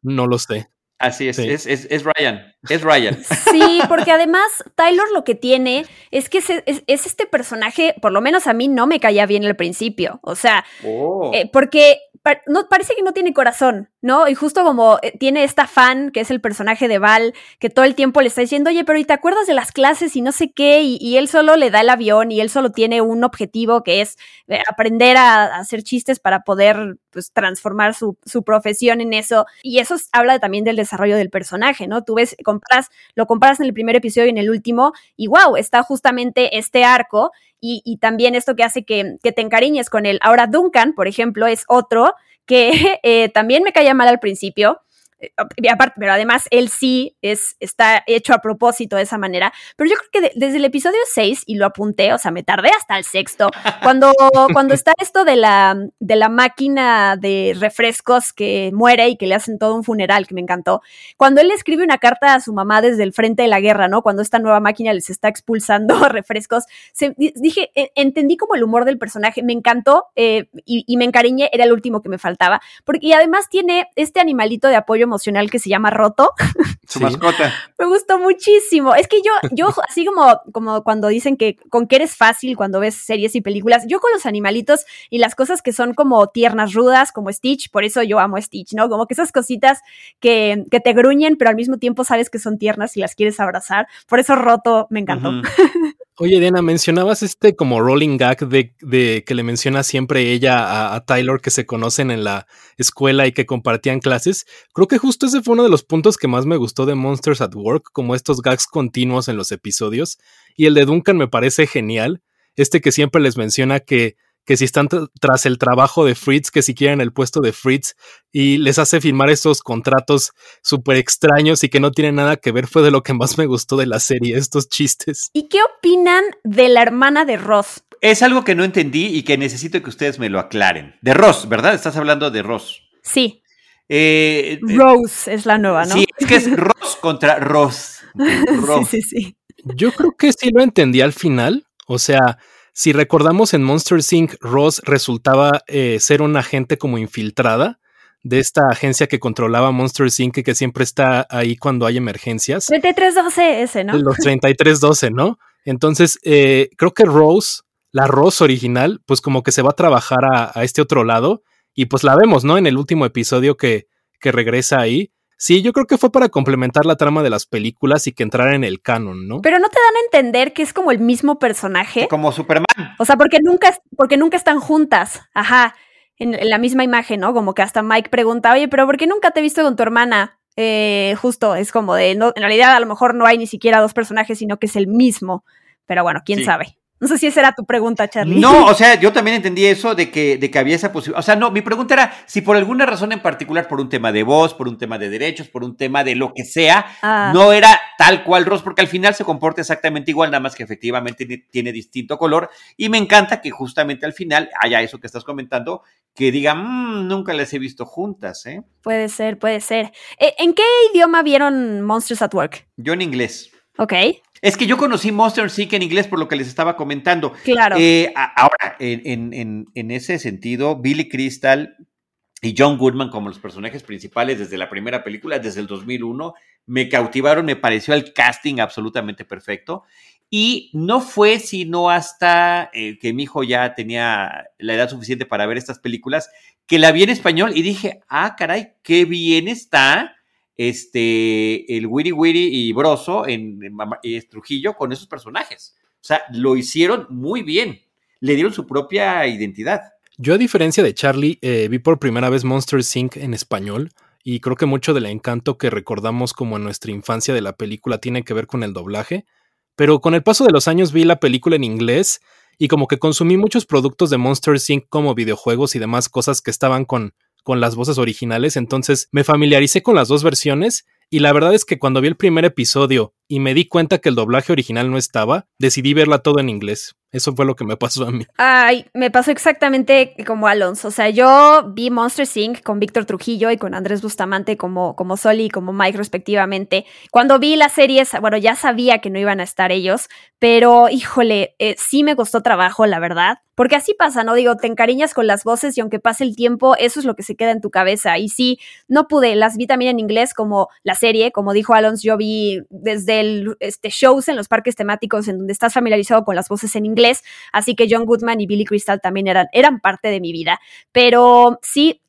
no lo sé. Así es, Sí. es, es, es Ryan, es Ryan. (laughs) Sí, porque además Tyler lo que tiene es que es, es- es este personaje, por lo menos a mí no me caía bien al principio. O sea, Oh. eh, porque no, parece que no tiene corazón, ¿no? Y justo como eh, tiene esta fan, que es el personaje de Val, que todo el tiempo le está diciendo, oye, pero ¿y te acuerdas de las clases y no sé qué? Y, y él solo le da el avión y él solo tiene un objetivo que es eh, aprender a hacer chistes para poder pues, transformar su, su profesión en eso. Y eso es- habla también del desarrollo del personaje, ¿no? Tú ves, comparas, lo comparas en el primer episodio y en el último, y wow, está justamente este arco y, y también esto que hace que, que te encariñes con él. Ahora, Duncan, por ejemplo, es otro que (laughs) eh, también me caía mal al principio. Y aparte, pero además él sí es, está hecho a propósito de esa manera. Pero yo creo que de- desde el episodio 6, y lo apunté, o sea, me tardé hasta el sexto, (laughs) cuando, cuando está esto de la, de la máquina de refrescos que muere y que le hacen todo un funeral, que me encantó. Cuando él le escribe una carta a su mamá desde el frente de la guerra, ¿no? Cuando esta nueva máquina les está expulsando (laughs) refrescos, se- di- dije, eh, entendí como el humor del personaje, me encantó eh, y, y me encariñé, era el último que me faltaba, porque y además tiene este animalito de apoyo emocional que se llama Roto, (laughs) Su Sí. mascota. me gustó muchísimo. Es que yo, yo, (laughs) así como, como cuando dicen que con que eres fácil cuando ves series y películas, yo con los animalitos y las cosas que son como tiernas, rudas, como Stitch, por eso yo amo Stitch, ¿no? Como que esas cositas que, que te gruñen, pero al mismo tiempo sabes que son tiernas y las quieres abrazar. Por eso Roto me encantó. (laughs) Oye, Diana, mencionabas este como rolling gag de, de que le menciona siempre ella a, a Tyler que se conocen en la escuela y que compartían clases. Creo que justo ese fue uno de los puntos que más me gustó de Monsters at Work, como estos gags continuos en los episodios. Y el de Duncan me parece genial. Este que siempre les menciona que, que si están tr- tras el trabajo de Fritz, que si quieren el puesto de Fritz, y les hace firmar estos contratos súper extraños y que no tienen nada que ver, fue de lo que más me gustó de la serie, estos chistes. ¿Y qué opinan de la hermana de Ross? Es algo que no entendí y que necesito que ustedes me lo aclaren. De Ross, ¿verdad? Estás hablando de Ross. Sí, Eh, eh, Rose es la nueva, ¿no? Sí, es que es Ross contra Ross. (laughs) Ross. sí, sí, sí. Yo creo que sí lo entendí al final. O sea, si recordamos en Monster Inc., Ross resultaba eh, ser una agente como infiltrada de esta agencia que controlaba Monster Inc. y que siempre está ahí cuando hay emergencias. 3312 ese, ¿no? Los (laughs) 3312, ¿no? Entonces, eh, creo que Rose, la Rose original, pues como que se va a trabajar a, a este otro lado. Y pues la vemos, ¿no? En el último episodio que, que regresa ahí. Sí, yo creo que fue para complementar la trama de las películas y que entrara en el canon, ¿no? Pero no te dan a entender que es como el mismo personaje. Como Superman. O sea, porque nunca, porque nunca están juntas. Ajá. En, en la misma imagen, ¿no? Como que hasta Mike pregunta, oye, pero ¿por qué nunca te he visto con tu hermana? Eh, justo, es como de, no, en realidad a lo mejor no hay ni siquiera dos personajes, sino que es el mismo. Pero bueno, quién Sí. sabe. No sé si esa era tu pregunta, Charlie. No, o sea, yo también entendí eso de que, de que había esa posibilidad. O sea, no, mi pregunta era si por alguna razón en particular, por un tema de voz, por un tema de derechos, por un tema de lo que sea, Ah. no era tal cual Ross, porque al final se comporta exactamente igual, nada más que efectivamente tiene, tiene distinto color. Y me encanta que justamente al final haya eso que estás comentando, que digan, "Mm, nunca las he visto juntas, ¿eh? Puede ser, puede ser. Eh, ¿En qué idioma vieron Monsters at Work? Yo en inglés. Ok, Es que yo conocí Monster Inc. en inglés por lo que les estaba comentando. claro. Eh, ahora, en, en- en- en ese sentido, Billy Crystal y John Goodman como los personajes principales desde la primera película, desde el 2001, me cautivaron, me pareció el casting absolutamente perfecto. Y no fue sino hasta eh, que mi hijo ya tenía la edad suficiente para ver estas películas, que la vi en español y dije, ah, caray, qué bien está este, el Wiri Wiri y Broso en, Trujillo con esos personajes. O sea, lo hicieron muy bien. Le dieron su propia identidad. Yo, a diferencia de Charlie, eh, vi por primera vez Monster Inc. en español y creo que mucho del encanto que recordamos como en nuestra infancia de la película tiene que ver con el doblaje, pero con el paso de los años vi la película en inglés y como que consumí muchos productos de Monster Inc. como videojuegos y demás cosas que estaban con, con las voces originales, entonces me familiaricé con las dos versiones y la verdad es que cuando vi el primer episodio y me di cuenta que el doblaje original no estaba, decidí verla todo en inglés. Eso fue lo que me pasó a mí. Ay, me pasó exactamente como Alonso. O sea, yo vi Monster Inc. con Víctor Trujillo y con Andrés Bustamante como, como Soli y como Mike respectivamente. Cuando vi las series, bueno, ya sabía que no iban a estar ellos, pero híjole, eh, sí me costó trabajo, la verdad. Porque así pasa, ¿no? Digo, te encariñas con las voces y aunque pase el tiempo, eso es lo que se queda en tu cabeza. Y sí, no pude, las vi también en inglés como la serie, como dijo Alonso, yo vi desde el este, shows en los parques temáticos en donde estás familiarizado con las voces en inglés así que John Goodman y Billy Crystal también eran, eran parte de mi vida. Pero sí,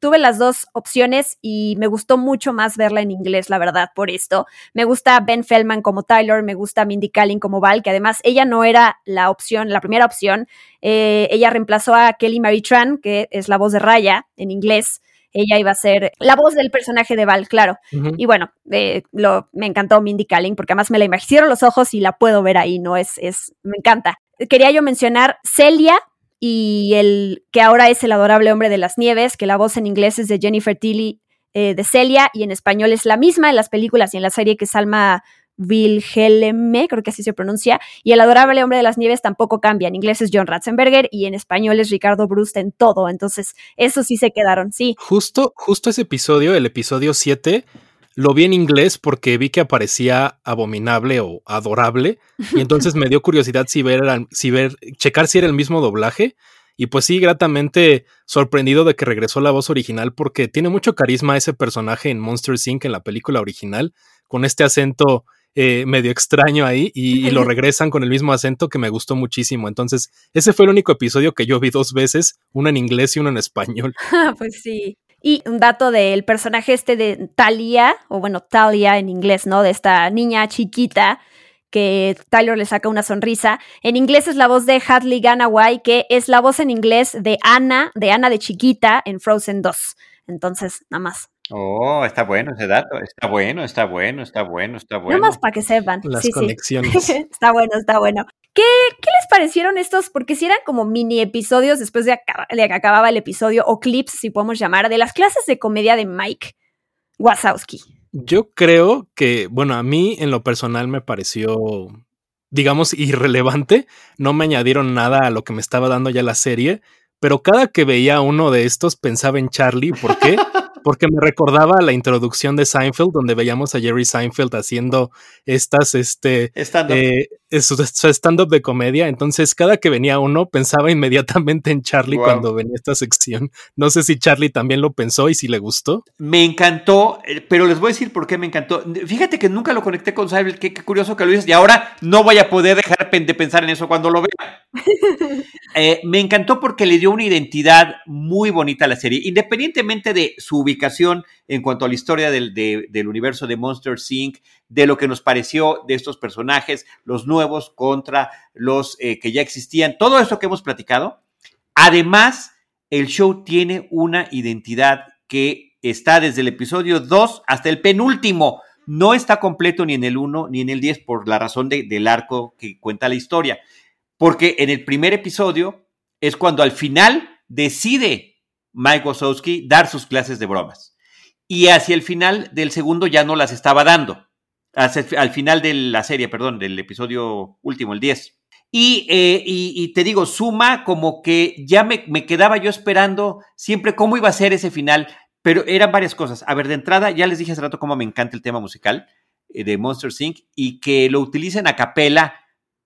tuve las dos opciones y me gustó mucho más verla en inglés, la verdad, por esto. Me gusta Ben Feldman como Tyler, me gusta Mindy Kaling como Val, que además ella no era la opción, la primera opción. Eh, ella reemplazó a Kelly Marie Tran, que es la voz de Raya en inglés ella iba a ser la voz del personaje de Val, claro. Y bueno, eh, lo, me encantó Mindy Kaling porque además me la imagino los ojos y la puedo ver ahí, ¿no? Es, es, me encanta. Quería yo mencionar Celia y el que ahora es el adorable hombre de las nieves, que la voz en inglés es de Jennifer Tilly eh, de Celia y en español es la misma en las películas y en la serie que Salma Wilhelme, creo que así se pronuncia, y el adorable hombre de las nieves tampoco cambia. En inglés es John Ratzenberger y en español es Ricardo Brust en todo. Entonces, eso sí se quedaron, sí. Justo, justo ese episodio, el episodio 7, lo vi en inglés porque vi que aparecía abominable o adorable. Y entonces me dio curiosidad si ver, si ver, checar si era el mismo doblaje. Y pues sí, gratamente sorprendido de que regresó la voz original porque tiene mucho carisma ese personaje en Monster Inc. en la película original, con este acento eh, medio extraño ahí y, lo regresan con el mismo acento que me gustó muchísimo. Entonces, ese fue el único episodio que yo vi dos veces, uno en inglés y uno en español. (laughs) pues sí. Y un dato del personaje este de Talia, o bueno, Talia en inglés, ¿no? De esta niña chiquita que Tyler le saca una sonrisa. En inglés es la voz de Hadley Ganaway, que es la voz en inglés de Ana, de Ana de chiquita en Frozen 2. Entonces, nada más. Oh, está bueno ese dato. Está bueno, está bueno, está bueno, está bueno. Nada más para que sepan. Las conexiones. (laughs) está bueno, está bueno. ¿Qué, ¿Qué, les parecieron estos? Porque si eran como mini episodios después de, de, que acababa el episodio, o clips, si podemos llamar, de las clases de comedia de Mike Wazowski. Yo creo que, bueno, a mí en lo personal me pareció, digamos, irrelevante. No me añadieron nada a lo que me estaba dando ya la serie, pero cada que veía uno de estos pensaba en Charlie. ¿Por qué? (laughs) porque me recordaba la introducción de Seinfeld, donde veíamos a Jerry Seinfeld haciendo estas, este, eh, su, stand-up de comedia. Entonces, cada que venía uno, pensaba (laughs) inmediatamente en Charlie cuando venía esta sección. No sé si Charlie también lo pensó y si le gustó. Me encantó, eh, pero les voy a decir por qué me encantó. Fíjate que nunca lo conecté con Seinfeld, qué, curioso que lo dices, y ahora no voy a poder dejar de pensar en eso cuando lo vea. (laughs) Eh, me encantó porque le dio una identidad muy bonita a la serie, independientemente de su ubicación en cuanto a la historia del, del universo de Monster Inc., de lo que nos pareció de estos personajes, los nuevos contra los eh, que ya existían, todo eso que hemos platicado. Además, el show tiene una identidad que está desde el episodio 2 hasta el penúltimo. No está completo ni en el 1 ni en el 10 por la razón del arco que cuenta la historia. Porque en el primer episodio es cuando al final decide Mike Wazowski dar sus clases de bromas. Y hacia el final del segundo ya no las estaba dando. Al final de la serie, perdón, del episodio último, el 10. Eh, y, te digo, suma como que ya me, me, quedaba yo esperando siempre cómo iba a ser ese final, pero eran varias cosas. A ver, de entrada, ya les dije hace rato cómo me encanta el tema musical eh, de Monster Inc. y que lo utilicen a capela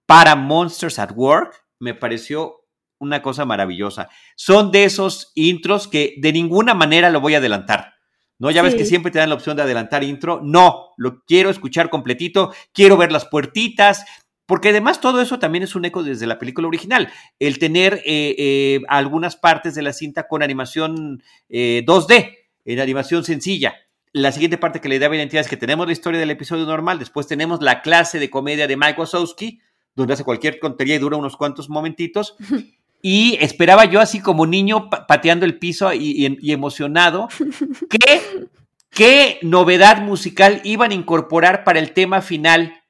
para Monsters at Work me pareció una cosa maravillosa. Son de esos intros que de ninguna manera lo voy a adelantar. ¿No? Ya ves que siempre te dan la opción de adelantar intro. No, lo quiero escuchar completito, quiero ver las puertitas, porque además todo eso también es un eco desde la película original. El tener eh, eh, algunas partes de la cinta con animación 2D, eh, en animación sencilla. La siguiente parte que le da identidad es que tenemos la historia del episodio normal, después tenemos la clase de comedia de Mike Wazowski, donde hace cualquier tontería y dura unos cuantos momentitos. (laughs) Y esperaba yo así como niño pateando el piso y, emocionado (laughs) qué, qué novedad musical iban a incorporar para el tema final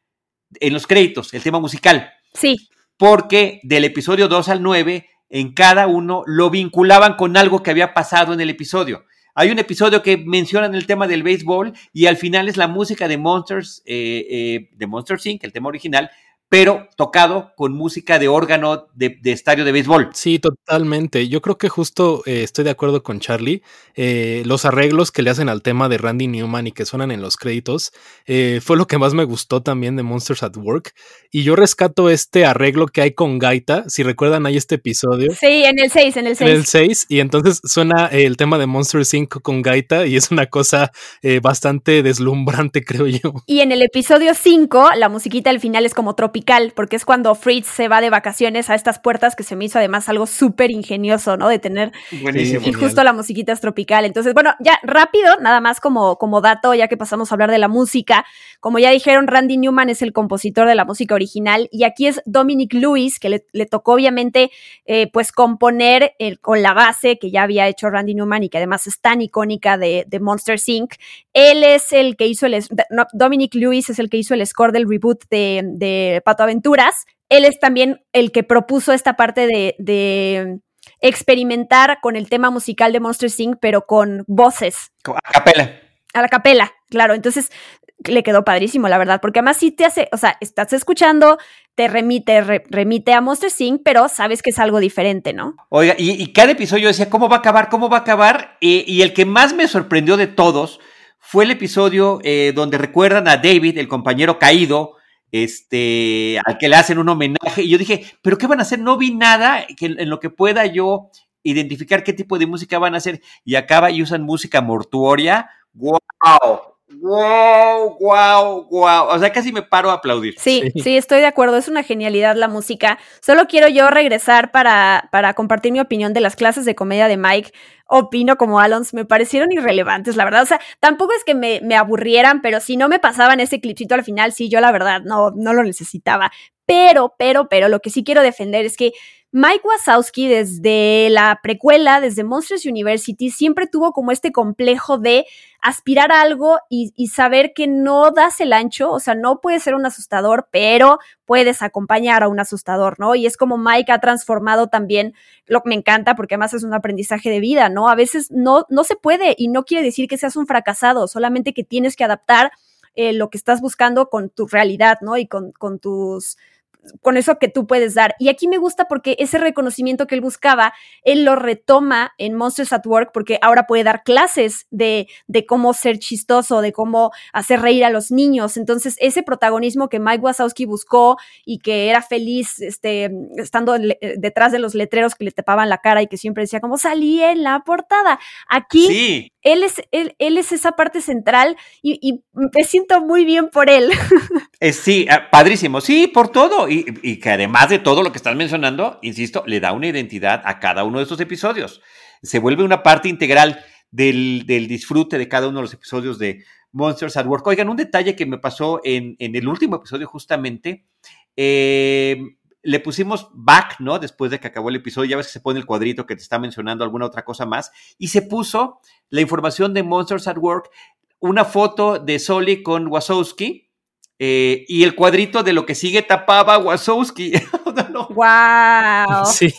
en los créditos, el tema musical. Sí. Porque del episodio 2 al 9, en cada uno lo vinculaban con algo que había pasado en el episodio. Hay un episodio que mencionan el tema del béisbol y al final es la música de Monsters, eh, eh, de Monsters Inc., el tema original, pero tocado con música de órgano de, estadio de béisbol. Sí, totalmente. Yo creo que justo eh, estoy de acuerdo con Charlie. Eh, los arreglos que le hacen al tema de Randy Newman y que suenan en los créditos eh, fue lo que más me gustó también de Monsters at Work. Y yo rescato este arreglo que hay con Gaita. Si recuerdan, hay este episodio. Sí, en el 6, en el 6. En el 6. Y entonces suena el tema de Monsters 5 con Gaita y es una cosa bastante deslumbrante, (laughs) creo yo. Y en el episodio 5, la musiquita al final es como tropical porque es cuando Fritz se va de vacaciones a estas puertas que se me hizo además algo súper ingenioso, ¿no? De tener Buenísimo. y justo la musiquita es tropical. Entonces, bueno, ya rápido, nada más como, como dato, ya que pasamos a hablar de la música. Como ya dijeron, Randy Newman es el compositor de la música original y aquí es Dominic Lewis, que le, tocó obviamente eh, pues componer con la base que ya había hecho Randy Newman y que además es tan icónica de, de Monster Inc. Él es el que hizo el, Dominic Lewis es el que hizo el score del reboot de, de Pato Aventuras. Él es también el que propuso esta parte de, experimentar con el tema musical de Monster Inc., pero con voces. A capela. A la capela, claro. Entonces le quedó padrísimo, la verdad, porque además sí te hace, o sea, estás escuchando, te remite, remite a Monster Inc., pero sabes que es algo diferente, ¿no? Oiga, y, cada episodio decía, ¿cómo va a acabar? ¿Cómo va a acabar? y el que más me sorprendió de todos fue el episodio eh, donde recuerdan a David, el compañero caído, este, al que le hacen un homenaje. Y yo dije, ¿pero qué van a hacer? No vi nada que, en lo que pueda yo identificar qué tipo de música van a hacer. Y acaba y usan música mortuoria. ¡Wow! ¡Wow! ¡Wow! ¡Wow! O sea, casi me paro a aplaudir. Sí, sí, estoy de acuerdo. Es una genialidad la música. Solo quiero yo regresar para, para compartir mi opinión de las clases de comedia de Mike. Opino como Alons, me parecieron irrelevantes, la verdad. O sea, tampoco es que me, me aburrieran, pero si no me pasaban ese clipcito al final, sí, yo la verdad no, no lo necesitaba. Pero, pero, pero, lo que sí quiero defender es que Mike Wazowski desde la precuela, desde Monsters University, siempre tuvo como este complejo de aspirar a algo y, saber que no das el ancho, o sea, no puedes ser un asustador, pero puedes acompañar a un asustador, ¿no? Y es como Mike ha transformado también, lo que me encanta, porque además es un aprendizaje de vida, ¿no? A veces no, no se puede y no quiere decir que seas un fracasado, solamente que tienes que adaptar eh, lo que estás buscando con tu realidad, ¿no? Y con, con tus con eso que tú puedes dar. Y aquí me gusta porque ese reconocimiento que él buscaba, él lo retoma en Monsters at Work porque ahora puede dar clases de, de cómo ser chistoso, de cómo hacer reír a los niños. Entonces, ese protagonismo que Mike Wazowski buscó y que era feliz este, estando detrás de los letreros que le tapaban la cara y que siempre decía como salí en la portada. Aquí él, es, él, es esa parte central y, me siento muy bien por él. (laughs) Eh, sí, ah, padrísimo. Sí, por todo. Y, que además de todo lo que estás mencionando, insisto, le da una identidad a cada uno de estos episodios. Se vuelve una parte integral del, disfrute de cada uno de los episodios de Monsters at Work. Oigan, un detalle que me pasó en, el último episodio justamente. Eh, le pusimos back, ¿no? Después de que acabó el episodio, ya ves que se pone el cuadrito que te está mencionando alguna otra cosa más, y se puso la información de Monsters at Work, una foto de Soli con Wasowski, eh, y el cuadrito de lo que sigue tapaba a Wazowski. (laughs) ¡Wow! Sí,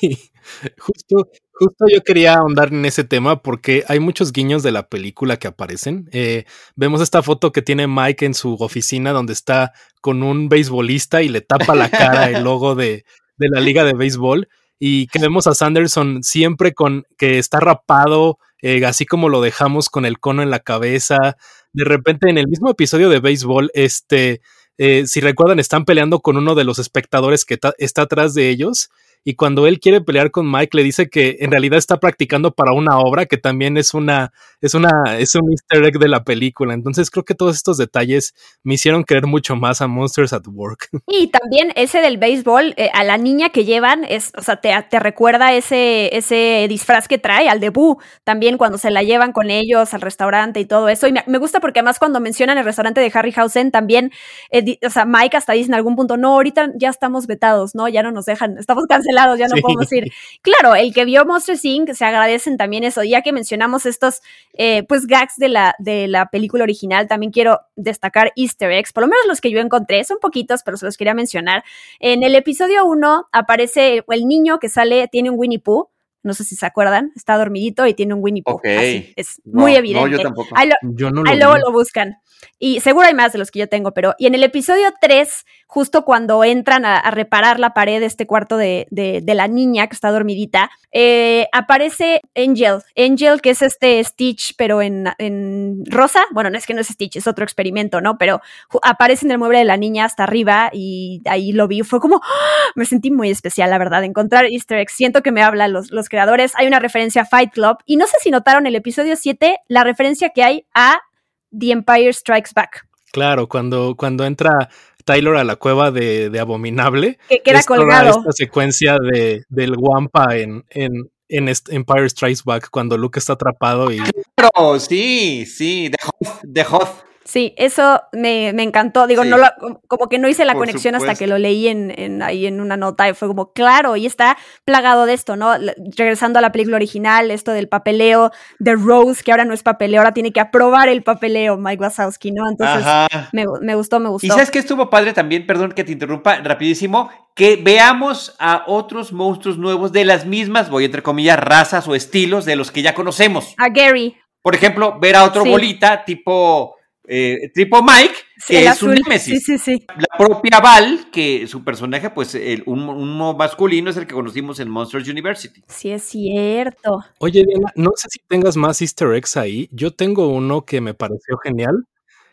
justo, justo yo quería ahondar en ese tema porque hay muchos guiños de la película que aparecen. Eh, vemos esta foto que tiene Mike en su oficina donde está con un beisbolista y le tapa la cara el logo de, de la liga de béisbol. Y que vemos a Sanderson siempre con que está rapado, eh, así como lo dejamos con el cono en la cabeza, de repente en el mismo episodio de béisbol, este, eh, si recuerdan, están peleando con uno de los espectadores que está atrás de ellos y cuando él quiere pelear con Mike le dice que en realidad está practicando para una obra que también es una es una es un easter egg de la película. Entonces creo que todos estos detalles me hicieron querer mucho más a Monsters at Work. (laughs) Y también ese del béisbol, eh, a la niña que llevan, es, o sea, te, te, recuerda ese, ese disfraz que trae al debut, también cuando se la llevan con ellos al restaurante y todo eso. Y me, gusta porque además cuando mencionan el restaurante de Harryhausen, también, eh, o sea, Mike hasta dice en algún punto, no, ahorita ya estamos vetados, ¿no? Ya no nos dejan, estamos cancelados cancelados, ya no Sí. podemos ir. (laughs) Claro, el que vio Monster Inc. se agradecen también eso. Ya que mencionamos estos, eh, pues, gags de la, de la película original, también quiero destacar easter eggs, por lo menos los que yo encontré, son poquitos, pero se los quería mencionar. En el episodio 1 aparece el niño que sale, tiene un Winnie Pooh. No sé si se acuerdan, está dormidito y tiene un Winnie Pooh. Es No, muy no, evidente. yo tampoco. Ahí lo- Yo no lo Ahí luego lo buscan. Y seguro hay más de los que yo tengo, pero. Y en el episodio 3, justo cuando entran a, a reparar la pared de este cuarto de, de- de la niña que está dormidita, eh, aparece Angel. Angel, que es este Stitch, pero en, en rosa. Bueno, no es que no es Stitch, es otro experimento, ¿no? Pero aparece en el mueble de la niña hasta arriba y ahí lo vi. Fue como. ¡ah! Me sentí muy especial, la verdad, encontrar Easter eggs. Siento que me hablan los, los creadores. Hay una referencia a Fight Club. Y no sé si notaron el episodio 7, la referencia que hay a The Empire Strikes Back, Claro, cuando, cuando entra Tyler a la cueva de, de Abominable, que queda es toda colgado. esta secuencia de, del Wampa en, en, en Empire Strikes Back, cuando Luke está atrapado y Claro, sí, sí, de Hoth, de Hoth. Sí, eso me, me encantó. Digo, Sí. no lo- como- que no hice la Por conexión hasta que lo leí en, en- ahí en una nota y fue como, claro, y está plagado de esto, ¿no? Regresando a la película original, esto del papeleo de Rose, que ahora no es papeleo, ahora tiene que aprobar el papeleo, Mike Wazowski, ¿no? Entonces, me, me gustó, me gustó. Y sabes que estuvo padre también, perdón que te interrumpa rapidísimo, que veamos a otros monstruos nuevos de las mismas, voy entre comillas, razas o estilos de los que ya conocemos. A Gary, Por ejemplo, ver a otro Sí. bolita tipo, eh, tipo Mike, sí, que el es un némesis. Sí, sí, sí. La propia Val, que su personaje, pues el, un- uno masculino es el que conocimos en Monsters University. Sí, es cierto. Oye, Diana, no sé si tengas más easter eggs ahí. Yo tengo uno que me pareció genial.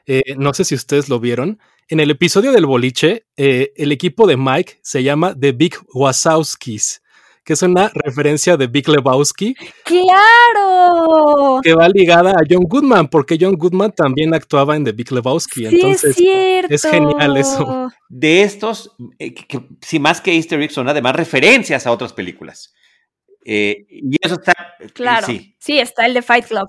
Eh, no sé si ustedes lo vieron. En el episodio del boliche, eh, el equipo de Mike se llama The Big Wazowskis, que es una referencia de Big Lebowski ¡Claro! que va ligada a John Goodman, porque John Goodman también actuaba en The Big Lebowski. Sí, Entonces, es cierto. es genial eso. De estos, eh, que, si más que Easter eggs son además referencias a otras películas. Eh, y eso está. eh, Claro. Sí. Sí. está el de Fight Club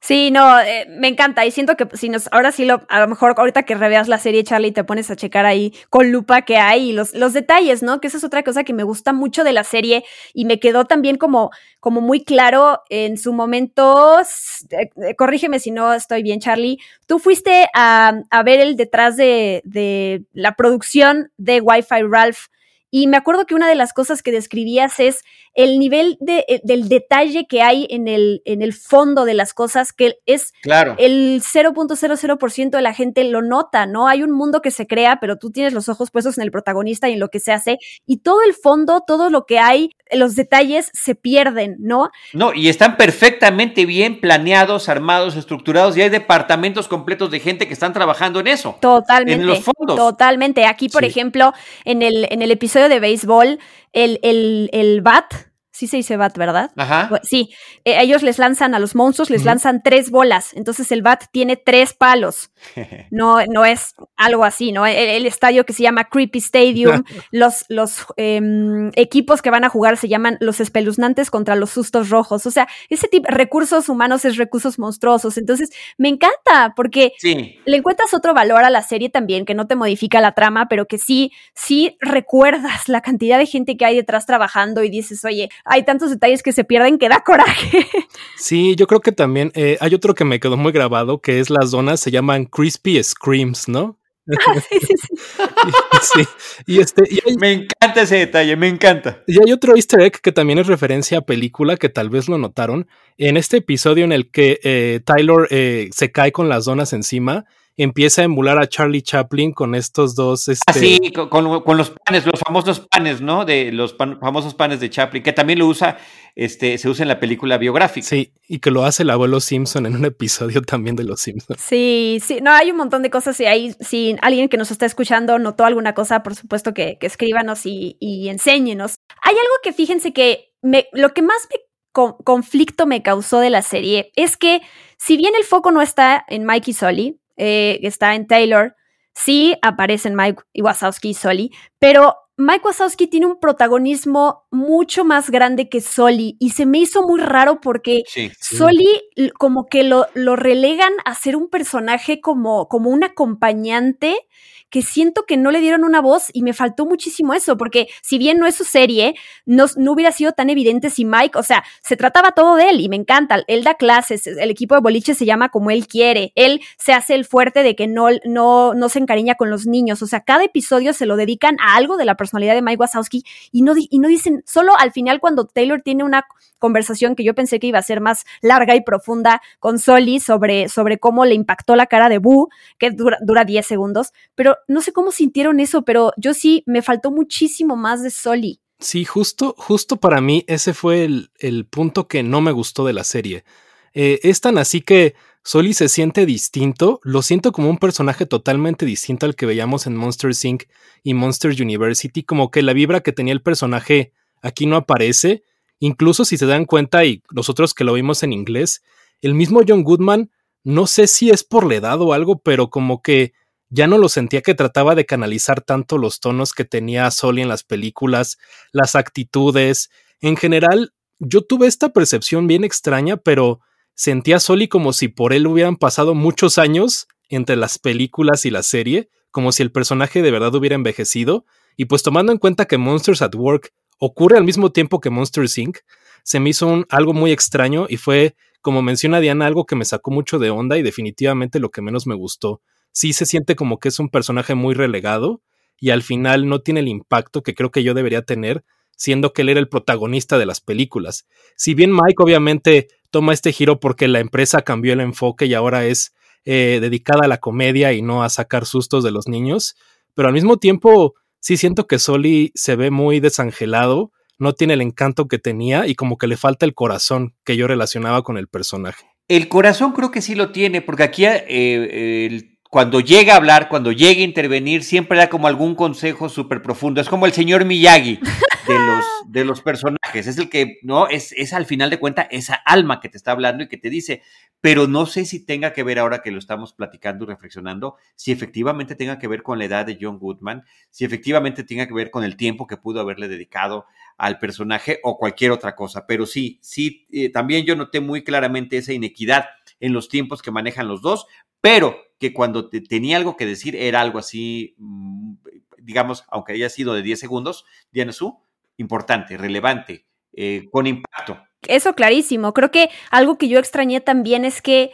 Sí, no, eh, me encanta. Y siento que si nos, ahora sí lo, a lo mejor ahorita que reveas la serie, Charlie, te pones a checar ahí con lupa que hay y los, los detalles, ¿no? Que esa es otra cosa que me gusta mucho de la serie y me quedó también como, como muy claro en su momento. eh, eh, corrígeme si no estoy bien, Charlie. Tú fuiste a, a ver el detrás de, de la producción de Wi-Fi Ralph. Y me acuerdo que una de las cosas que describías es el nivel de, eh, del detalle que hay en el, en el fondo de las cosas, que es Claro. el 0.00% de la gente lo nota, ¿no? Hay un mundo que se crea, pero tú tienes los ojos puestos en el protagonista y en lo que se hace, y todo el fondo, todo lo que hay, los detalles se pierden, ¿no? No, y están perfectamente bien planeados, armados, estructurados, y hay departamentos completos de gente que están trabajando en eso. Totalmente. En los fondos. Totalmente. Aquí, por Sí. ejemplo, en el, en el episodio de béisbol, el, el, el bat, sí se dice bat, ¿verdad? Ajá. Sí, eh, ellos les lanzan a los monstruos, les lanzan tres bolas, entonces el bat tiene tres palos. (laughs) No, no es algo así, ¿no? El, el estadio que se llama Creepy Stadium, (laughs) los, los em, equipos que van a jugar se llaman los espeluznantes contra los sustos rojos. O sea, ese tipo recursos humanos es recursos monstruosos. Entonces, me encanta porque Sí. le encuentras otro valor a la serie también, que no te modifica la trama, pero que sí, sí recuerdas la cantidad de gente que hay detrás trabajando y dices, oye, hay tantos detalles que se pierden que da coraje. (laughs) Sí, yo creo que también eh, hay otro que me quedó muy grabado, que es las donas se llaman Crispy Screams, ¿no? (laughs) Sí, sí, sí. (laughs) sí. Y este, y hay, Me encanta ese detalle, me encanta. y hay otro easter egg que también es referencia a película que tal vez lo notaron. En este episodio en el que eh, Tyler eh, se cae con las donas encima, empieza a emular a Charlie Chaplin con estos dos. Este, Así, con, con- con los panes, los famosos panes, ¿no? De los pan- famosos panes de Chaplin, que también lo usa, este, se usa en la película biográfica. Sí, y que lo hace el abuelo Simpson en un episodio también de Los Simpsons. Sí, sí, no, hay un montón de cosas y ahí, si alguien que nos está escuchando notó alguna cosa, por supuesto que, que escríbanos y, y enséñenos. Hay algo que fíjense que me, lo que más me con- conflicto me causó de la serie es que si bien el foco no está en Mike y Sully, eh, está en Taylor, sí aparecen Mike Wazowski y Sully, pero Mike Wazowski tiene un protagonismo mucho más grande que Soli y se me hizo muy raro porque Sí. Soli como que lo, lo relegan a ser un personaje como, como un acompañante que siento que no le dieron una voz y me faltó muchísimo eso, porque si bien no es su serie, no, no hubiera sido tan evidente si Mike, o sea, se trataba todo de él y me encanta, él da clases, el equipo de boliche se llama como él quiere, él se hace el fuerte de que no, no, no se encariña con los niños, o sea, cada episodio se lo dedican a algo de la personalidad de Mike Wazowski y no, y no dicen, solo al final cuando Taylor tiene una conversación que yo pensé que iba a ser más larga y profunda con Soli sobre, sobre cómo le impactó la cara de Boo, que dura, dura 10 segundos, pero no sé cómo sintieron eso, pero yo sí me faltó muchísimo más de Soli. Sí, justo, justo para mí ese fue el, el punto que no me gustó de la serie. Eh, es tan así que Soli se siente distinto, lo siento como un personaje totalmente distinto al que veíamos en Monster Inc. y Monster University, como que la vibra que tenía el personaje aquí no aparece, incluso si se dan cuenta y nosotros que lo vimos en inglés, el mismo John Goodman, no sé si es por la edad o algo, pero como que ya no lo sentía que trataba de canalizar tanto los tonos que tenía Soli en las películas, las actitudes. En general, yo tuve esta percepción bien extraña, pero sentía a Soli como si por él hubieran pasado muchos años entre las películas y la serie, como si el personaje de verdad hubiera envejecido. Y pues tomando en cuenta que Monsters at Work ocurre al mismo tiempo que Monsters Inc., se me hizo algo muy extraño y fue, como menciona Diana, algo que me sacó mucho de onda y definitivamente lo que menos me gustó sí se siente como que es un personaje muy relegado y al final no tiene el impacto que creo que yo debería tener, siendo que él era el protagonista de las películas. Si bien Mike obviamente toma este giro porque la empresa cambió el enfoque y ahora es eh, dedicada a la comedia y no a sacar sustos de los niños, pero al mismo tiempo sí siento que Soli se ve muy desangelado, no tiene el encanto que tenía y como que le falta el corazón que yo relacionaba con el personaje. El corazón creo que sí lo tiene, porque aquí eh, el- cuando llega a hablar, cuando llega a intervenir, siempre da como algún consejo súper profundo. Es como el señor Miyagi de los, (laughs) de los personajes. Es el que, ¿no? Es, es al final de cuentas esa alma que te está hablando y que te dice, pero no sé si tenga que ver ahora que lo estamos platicando y reflexionando, si efectivamente tenga que ver con la edad de John Goodman, si efectivamente tenga que ver con el tiempo que pudo haberle dedicado al personaje o cualquier otra cosa. Pero sí, sí, eh, también yo noté muy claramente esa inequidad en los tiempos que manejan los dos, pero que cuando te- tenía algo que decir era algo así, mm, digamos, aunque haya sido de 10 segundos, Diana Su, importante, relevante, eh, con impacto. Eso clarísimo. Creo que algo que yo extrañé también es que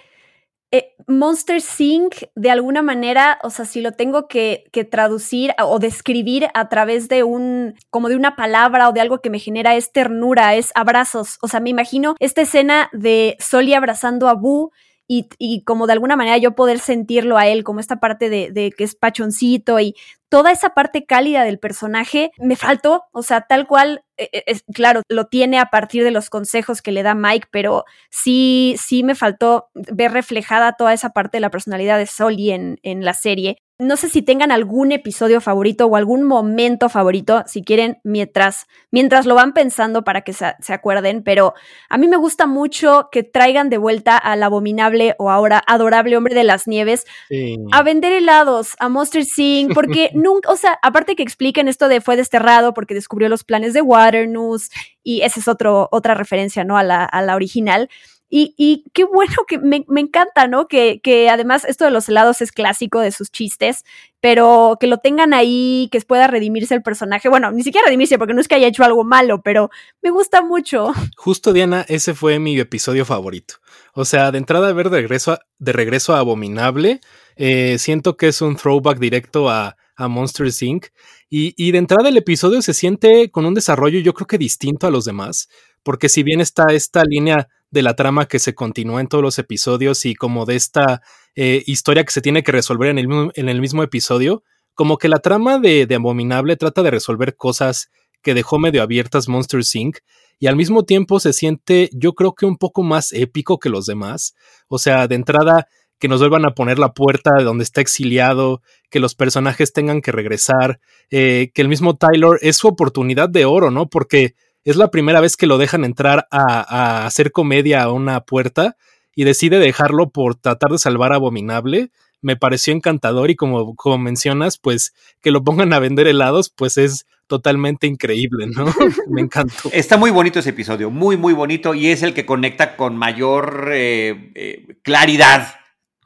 eh, Monster Inc. de alguna manera, o sea, si lo tengo que, que traducir o describir a través de un, como de una palabra o de algo que me genera es ternura, es abrazos. O sea, me imagino esta escena de Soli abrazando a Boo y, y como de alguna manera yo poder sentirlo a él, como esta parte de, que es pachoncito y toda esa parte cálida del personaje me faltó, o sea, tal cual, eh, eh, es, claro, lo tiene a partir de los consejos que le da Mike, pero sí, sí me faltó ver reflejada toda esa parte de la personalidad de Soli en, en la serie. No sé si tengan algún episodio favorito o algún momento favorito, si quieren, mientras, mientras lo van pensando para que se, se acuerden, pero a mí me gusta mucho que traigan de vuelta al abominable o ahora adorable hombre de las nieves Sí. a vender helados, a Monster Inc., porque (laughs) nunca, o sea, aparte que expliquen esto de fue desterrado porque descubrió los planes de Waternoose, y esa es otro, otra referencia, ¿no? A la, a la original. Y, qué bueno que me, me encanta, ¿no? Que, que además esto de los helados es clásico de sus chistes, pero que lo tengan ahí, que pueda redimirse el personaje. Bueno, ni siquiera redimirse porque no es que haya hecho algo malo, pero me gusta mucho. (laughs) Justo Diana, ese fue mi episodio favorito. O sea, de entrada a ver de regreso a, de regreso a Abominable, eh, siento que es un throwback directo a, a Monsters Inc. Y, y de entrada el episodio se siente con un desarrollo yo creo que distinto a los demás, porque si bien está esta línea de la trama que se continúa en todos los episodios y como de esta eh, historia que se tiene que resolver en el, mismo, en el mismo episodio, como que la trama de, de Abominable trata de resolver cosas que dejó medio abiertas Monsters Inc. y al mismo tiempo se siente yo creo que un poco más épico que los demás. O sea, de entrada que nos vuelvan a poner la puerta de donde está exiliado, que los personajes tengan que regresar, eh, que el mismo Tyler es su oportunidad de oro, ¿no? Porque es la primera vez que lo dejan entrar a, a hacer comedia a una puerta y decide dejarlo por tratar de salvar a Abominable. Me pareció encantador y como, como mencionas, pues que lo pongan a vender helados, pues es totalmente increíble, ¿no? (laughs) Me encantó. Está muy bonito ese episodio, muy, muy bonito y es el que conecta con mayor eh, eh, claridad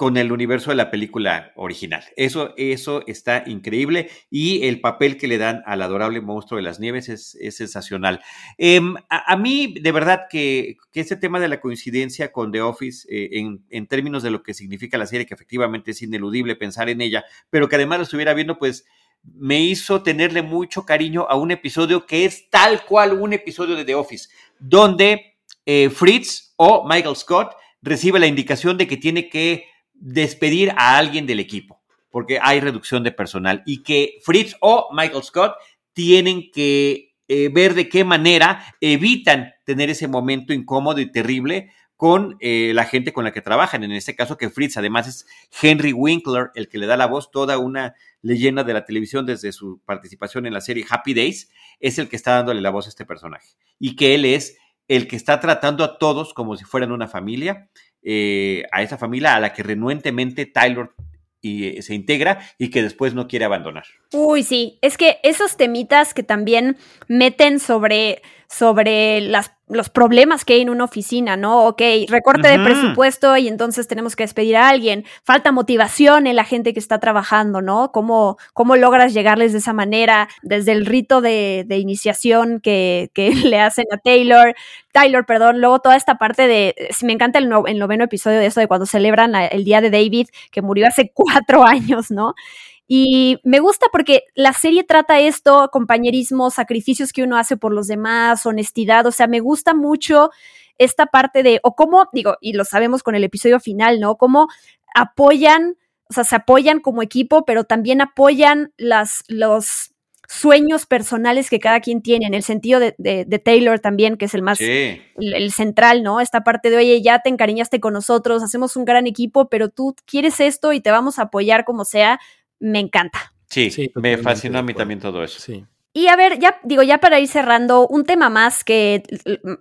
con el universo de la película original. Eso, eso está increíble y el papel que le dan al adorable monstruo de las nieves es, sensacional. Em, a, mí, de verdad, que, que, este tema de la coincidencia con The Office, eh, en, términos de lo que significa la serie, que efectivamente es ineludible pensar en ella, pero que además lo estuviera viendo, pues me hizo tenerle mucho cariño a un episodio que es tal cual un episodio de The Office, donde eh, Fritz o Michael Scott recibe la indicación de que tiene que despedir a alguien del equipo, porque hay reducción de personal y que Fritz o Michael Scott tienen que eh, ver de qué manera evitan tener ese momento incómodo y terrible con eh, la gente con la que trabajan. En este caso que Fritz además es Henry Winkler, el que le da la voz, toda una leyenda de la televisión desde su participación en la serie Happy Days, es el que está dándole la voz a este personaje. Y que él es el que está tratando a todos como si fueran una familia eh, a esa familia a la que renuentemente Tyler eh, se integra y que después no quiere abandonar. Uy, sí, es que esos temitas que también meten sobre, sobre las los problemas que hay en una oficina, ¿no? Ok, recorte de presupuesto y entonces tenemos que despedir a alguien. Falta motivación en la gente que está trabajando, ¿no? ¿Cómo, cómo logras llegarles de esa manera? Desde el rito de, de iniciación que, que, (laughs) le hacen a Taylor, Taylor, perdón, luego toda esta parte de, me encanta el, el noveno episodio de eso, de cuando celebran el día de David, que murió hace (laughs) cuatro años, ¿no? Y me gusta porque la serie trata esto, compañerismo, sacrificios que uno hace por los demás, honestidad, o sea, me gusta mucho esta parte de, o cómo, digo, y lo sabemos con el episodio final, ¿no? Cómo apoyan, o sea, se apoyan como equipo, pero también apoyan las, los sueños personales que cada quien tiene, en el sentido de, de, Taylor también, que es el más, el, el, central, ¿no? Esta parte de, oye, ya te encariñaste con nosotros, hacemos un gran equipo, pero tú quieres esto y te vamos a apoyar como sea, me encanta. Sí, me fascina a mí también todo eso. Sí. Y a ver, ya digo, ya para ir cerrando, un tema más que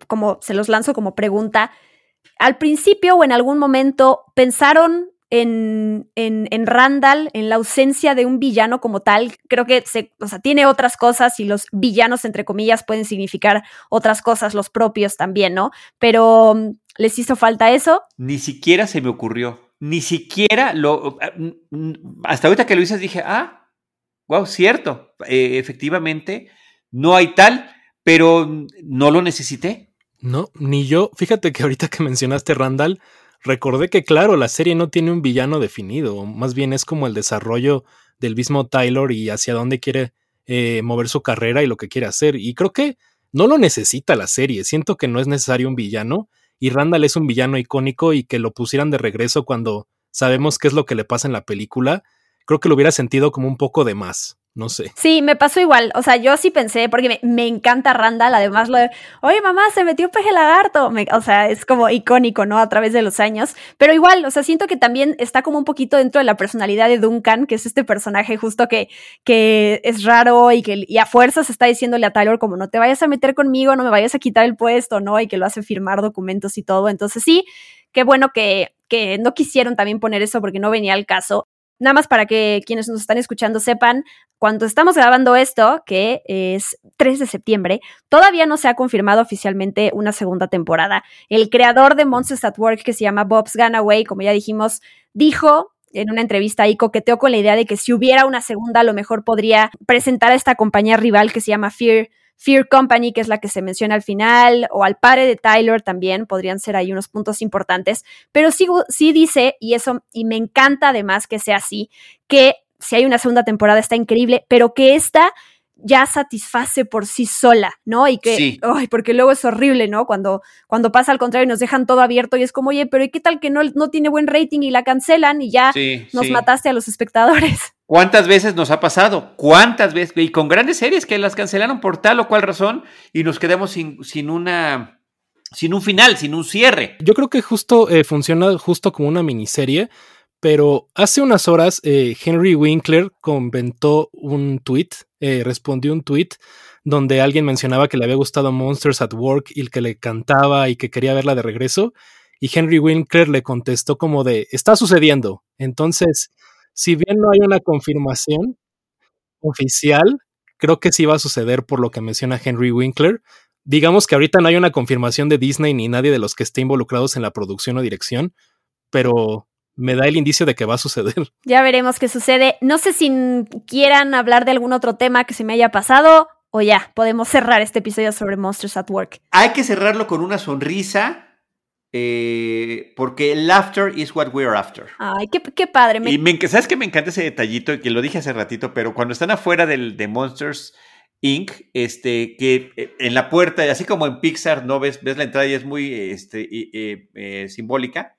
como se los lanzo como pregunta. Al principio o en algún momento pensaron en, en, en, Randall, en la ausencia de un villano como tal. Creo que se, o sea, tiene otras cosas y los villanos, entre comillas, pueden significar otras cosas, los propios también, ¿no? Pero ¿les hizo falta eso? Ni siquiera se me ocurrió ni siquiera lo... Ah, hasta ahorita que lo dices dije, ah, wow, cierto, eh, efectivamente, no hay tal, pero no lo necesité. No, ni yo. Fíjate que ahorita que mencionaste Randall, recordé que claro, la serie no tiene un villano definido, más bien es como el desarrollo del mismo Tyler y hacia dónde quiere eh, mover su carrera y lo que quiere hacer. Y creo que no lo necesita la serie, siento que no es necesario un villano y Randall es un villano icónico y que lo pusieran de regreso cuando sabemos qué es lo que le pasa en la película, creo que lo hubiera sentido como un poco de más no sé. Sí, me pasó igual. O sea, yo sí pensé, porque me, encanta Randall, además lo de, oye mamá, se metió peje lagarto. o sea, es como icónico, ¿no? A través de los años. Pero igual, o sea, siento que también está como un poquito dentro de la personalidad de Duncan, que es este personaje justo que, que es raro y que a fuerzas está diciéndole a Tyler como, no te vayas a meter conmigo, no me vayas a quitar el puesto, ¿no? Y que lo hace firmar documentos y todo. Entonces sí, qué bueno que, que no quisieron también poner eso porque no venía al caso. Nada más para que quienes nos están escuchando sepan, cuando estamos grabando esto, que es 3 de septiembre, todavía no se ha confirmado oficialmente una segunda temporada. El creador de Monsters at Work, que se llama Bob's Gunaway, como ya dijimos, dijo en una entrevista y coqueteó con la idea de que si hubiera una segunda, a lo mejor podría presentar a esta compañía rival que se llama Fear Fear Company, que es la que se menciona al final, o al padre de Tyler también, podrían ser ahí unos puntos importantes, pero sí, sí dice, y eso, y me encanta además que sea así, que si hay una segunda temporada está increíble, pero que esta ya satisface por sí sola, ¿no? Y que, ay, porque luego es horrible, ¿no? Cuando, cuando pasa al contrario y nos dejan todo abierto y es como, oye, pero ¿y qué tal que no, no tiene buen rating y la cancelan y ya nos mataste a los espectadores? (laughs) ¿Cuántas veces nos ha pasado? ¿Cuántas veces? Y con grandes series que las cancelaron por tal o cual razón y nos quedamos sin, sin una... Sin un final, sin un cierre. Yo creo que justo eh, funciona justo como una miniserie, pero hace unas horas eh, Henry Winkler comentó un tweet, eh, respondió un tweet donde alguien mencionaba que le había gustado Monsters at Work y que le cantaba y que quería verla de regreso. Y Henry Winkler le contestó como de, está sucediendo. Entonces, si bien no hay una confirmación oficial, creo que sí va a suceder por lo que menciona Henry Winkler. Digamos que ahorita no hay una confirmación de Disney ni nadie de los que esté involucrados en la producción o dirección, pero me da el indicio de que va a suceder. (laughs) Ya veremos qué sucede. No sé si quieran hablar de algún otro tema que se me haya pasado o ya, podemos cerrar este episodio sobre Monsters at Work. Hay que cerrarlo con una sonrisa. Eh, porque laughter is what we're after. Ay, qué, padre. Y me, ¿sabes que me encanta ese detallito? Y que lo dije hace ratito, pero cuando están afuera del, de Monsters Inc., este, que eh, en la puerta, así como en Pixar, ¿no? Ves, ves la entrada y es muy este, eh, simbólica,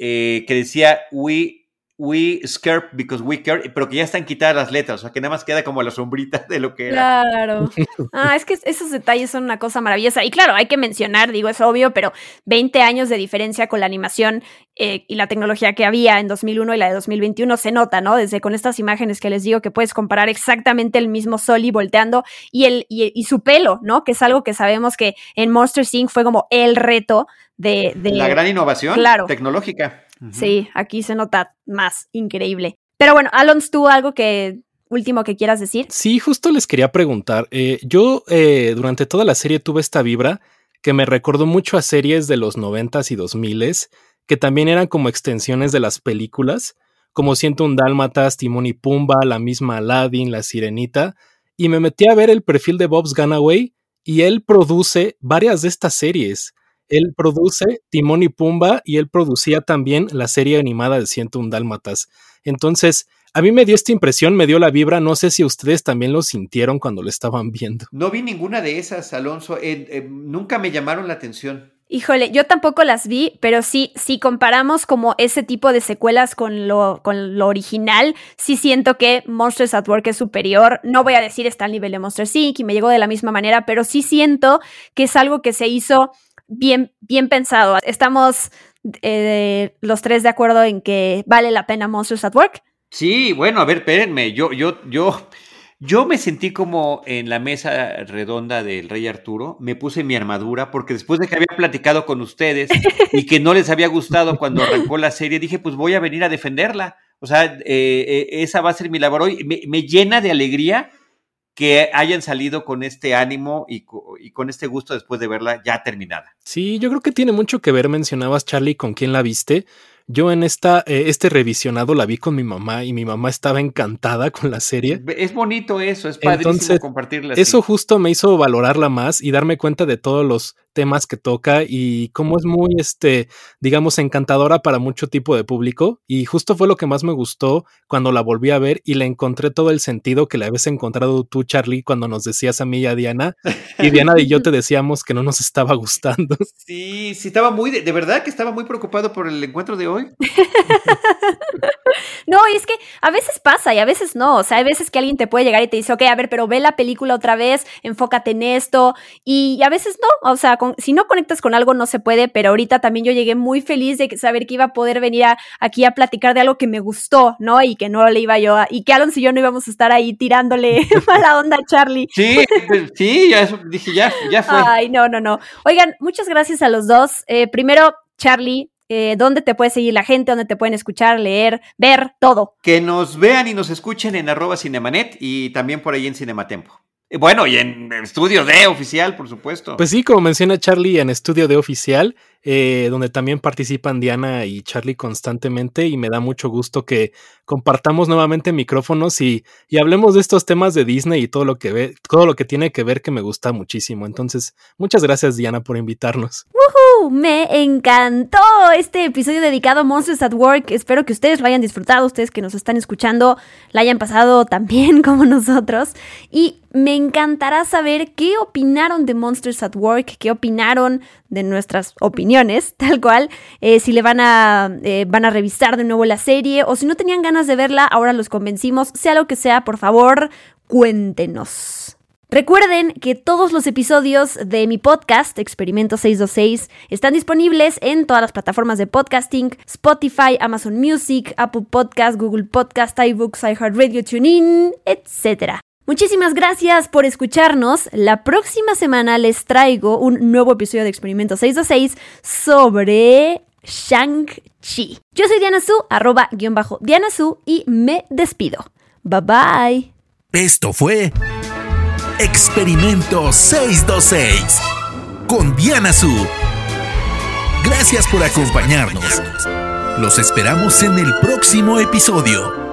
que decía, we We Scare Because We Care, pero que ya están quitadas las letras, o sea que nada más queda como la sombrita de lo que era. Claro. Ah, es que esos detalles son una cosa maravillosa. Y claro, hay que mencionar, digo, es obvio, pero 20 años de diferencia con la animación eh, y la tecnología que había en 2001 y la de 2021 se nota, ¿no? Desde con estas imágenes que les digo que puedes comparar exactamente el mismo Soli volteando y, el, y, su pelo, ¿no? Que es algo que sabemos que en Monster Inc. fue como el reto de... de la gran innovación tecnológica. Sí, aquí se nota más increíble. Pero bueno, Alons, ¿tú algo que último que quieras decir? Sí, justo les quería preguntar. Eh, yo eh, durante toda la serie tuve esta vibra que me recordó mucho a series de los noventas y dos miles, que también eran como extensiones de las películas, como Siento un Dálmatas, Timón y Pumba, la misma Aladdin, La Sirenita, y me metí a ver el perfil de Bob's Gunaway y él produce varias de estas series. Él produce Timón y Pumba y él producía también la serie animada de 101 Dálmatas. Entonces, a mí me dio esta impresión, me dio la vibra, no sé si ustedes también lo sintieron cuando lo estaban viendo. No vi ninguna de esas, Alonso, eh, eh, nunca me llamaron la atención. Híjole, yo tampoco las vi, pero sí, si comparamos como ese tipo de secuelas con lo, con lo original, sí siento que Monsters at Work es superior. No voy a decir está al nivel de Monster Inc. y me llegó de la misma manera, pero sí siento que es algo que se hizo bien, bien pensado. Estamos eh, los tres de acuerdo en que vale la pena Monsters at Work. Sí, bueno, a ver, espérenme, yo, yo, yo, yo me sentí como en la mesa redonda del Rey Arturo, me puse mi armadura porque después de que había platicado con ustedes (laughs) y que no les había gustado cuando arrancó la serie, dije, pues voy a venir a defenderla. O sea, eh, eh, esa va a ser mi labor hoy. me llena de alegría que hayan salido con este ánimo y, con este gusto después de verla ya terminada. Sí, yo creo que tiene mucho que ver, mencionabas Charlie, con quién la viste. Yo en esta, eh, este revisionado la vi con mi mamá y mi mamá estaba encantada con la serie. Es bonito eso, es padrísimo compartirla. Eso justo me hizo valorarla más y darme cuenta de todos los temas que toca y cómo es muy, este, digamos, encantadora para mucho tipo de público. Y justo fue lo que más me gustó cuando la volví a ver y le encontré todo el sentido que le habías encontrado tú, Charlie, cuando nos decías a mí y a Diana. Y Diana y yo te (laughs) decíamos que no nos estaba gustando. Sí, sí, estaba muy, de, verdad que estaba muy preocupado por el encuentro de hoy. (laughs) no, y es que a veces pasa y a veces no. O sea, hay veces que alguien te puede llegar y te dice, ok, a ver, pero ve la película otra vez, enfócate en esto. Y a veces no. O sea, si no conectas con algo no se puede, pero ahorita también yo llegué muy feliz de saber que iba a poder venir aquí a platicar de algo que me gustó, ¿no? Y que no le iba yo a, y que Alonso y yo no íbamos a estar ahí tirándole (laughs) mala onda a Charlie. Sí, pues, sí, ya dije, ya, ya fue. Ay, no, no, no. Oigan, muchas gracias a los dos. Eh, primero, Charlie, eh, dónde te puede seguir la gente, dónde te pueden escuchar, leer, ver, todo. Que nos vean y nos escuchen en arroba cinemanet y también por ahí en Cinematempo. Bueno, y en Estudio D oficial, por supuesto. Pues sí, como menciona Charlie, en Estudio D oficial, eh, donde también participan Diana y Charlie constantemente, y me da mucho gusto que compartamos nuevamente micrófonos y, y hablemos de estos temas de Disney y todo lo que ve, todo lo que tiene que ver que me gusta muchísimo. Entonces, muchas gracias, Diana, por invitarnos. Me encantó este episodio dedicado a Monsters at Work. Espero que ustedes lo hayan disfrutado, ustedes que nos están escuchando, la hayan pasado también (laughs) como nosotros. Y me encantará saber qué opinaron de Monsters at Work, qué opinaron de nuestras opiniones, (laughs) tal cual, eh, si le van a, eh, van a revisar de nuevo la serie o si no tenían ganas de verla, ahora los convencimos, sea lo que sea, por favor, cuéntenos. Recuerden que todos los episodios de mi podcast, Experimento 626, están disponibles en todas las plataformas de podcasting, Spotify, Amazon Music, Apple Podcast, Google Podcast, iBooks, iHeartRadio, TuneIn, etc. Muchísimas gracias por escucharnos. La próxima semana les traigo un nuevo episodio de Experimento 626 sobre Shang-Chi. Yo soy Diana Su, arroba guion bajo Diana Su, y me despido. Bye bye. Esto fue Experimento 626 con Diana Su. Gracias por acompañarnos. Los esperamos en el próximo episodio.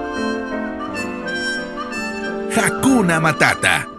Hakuna Matata.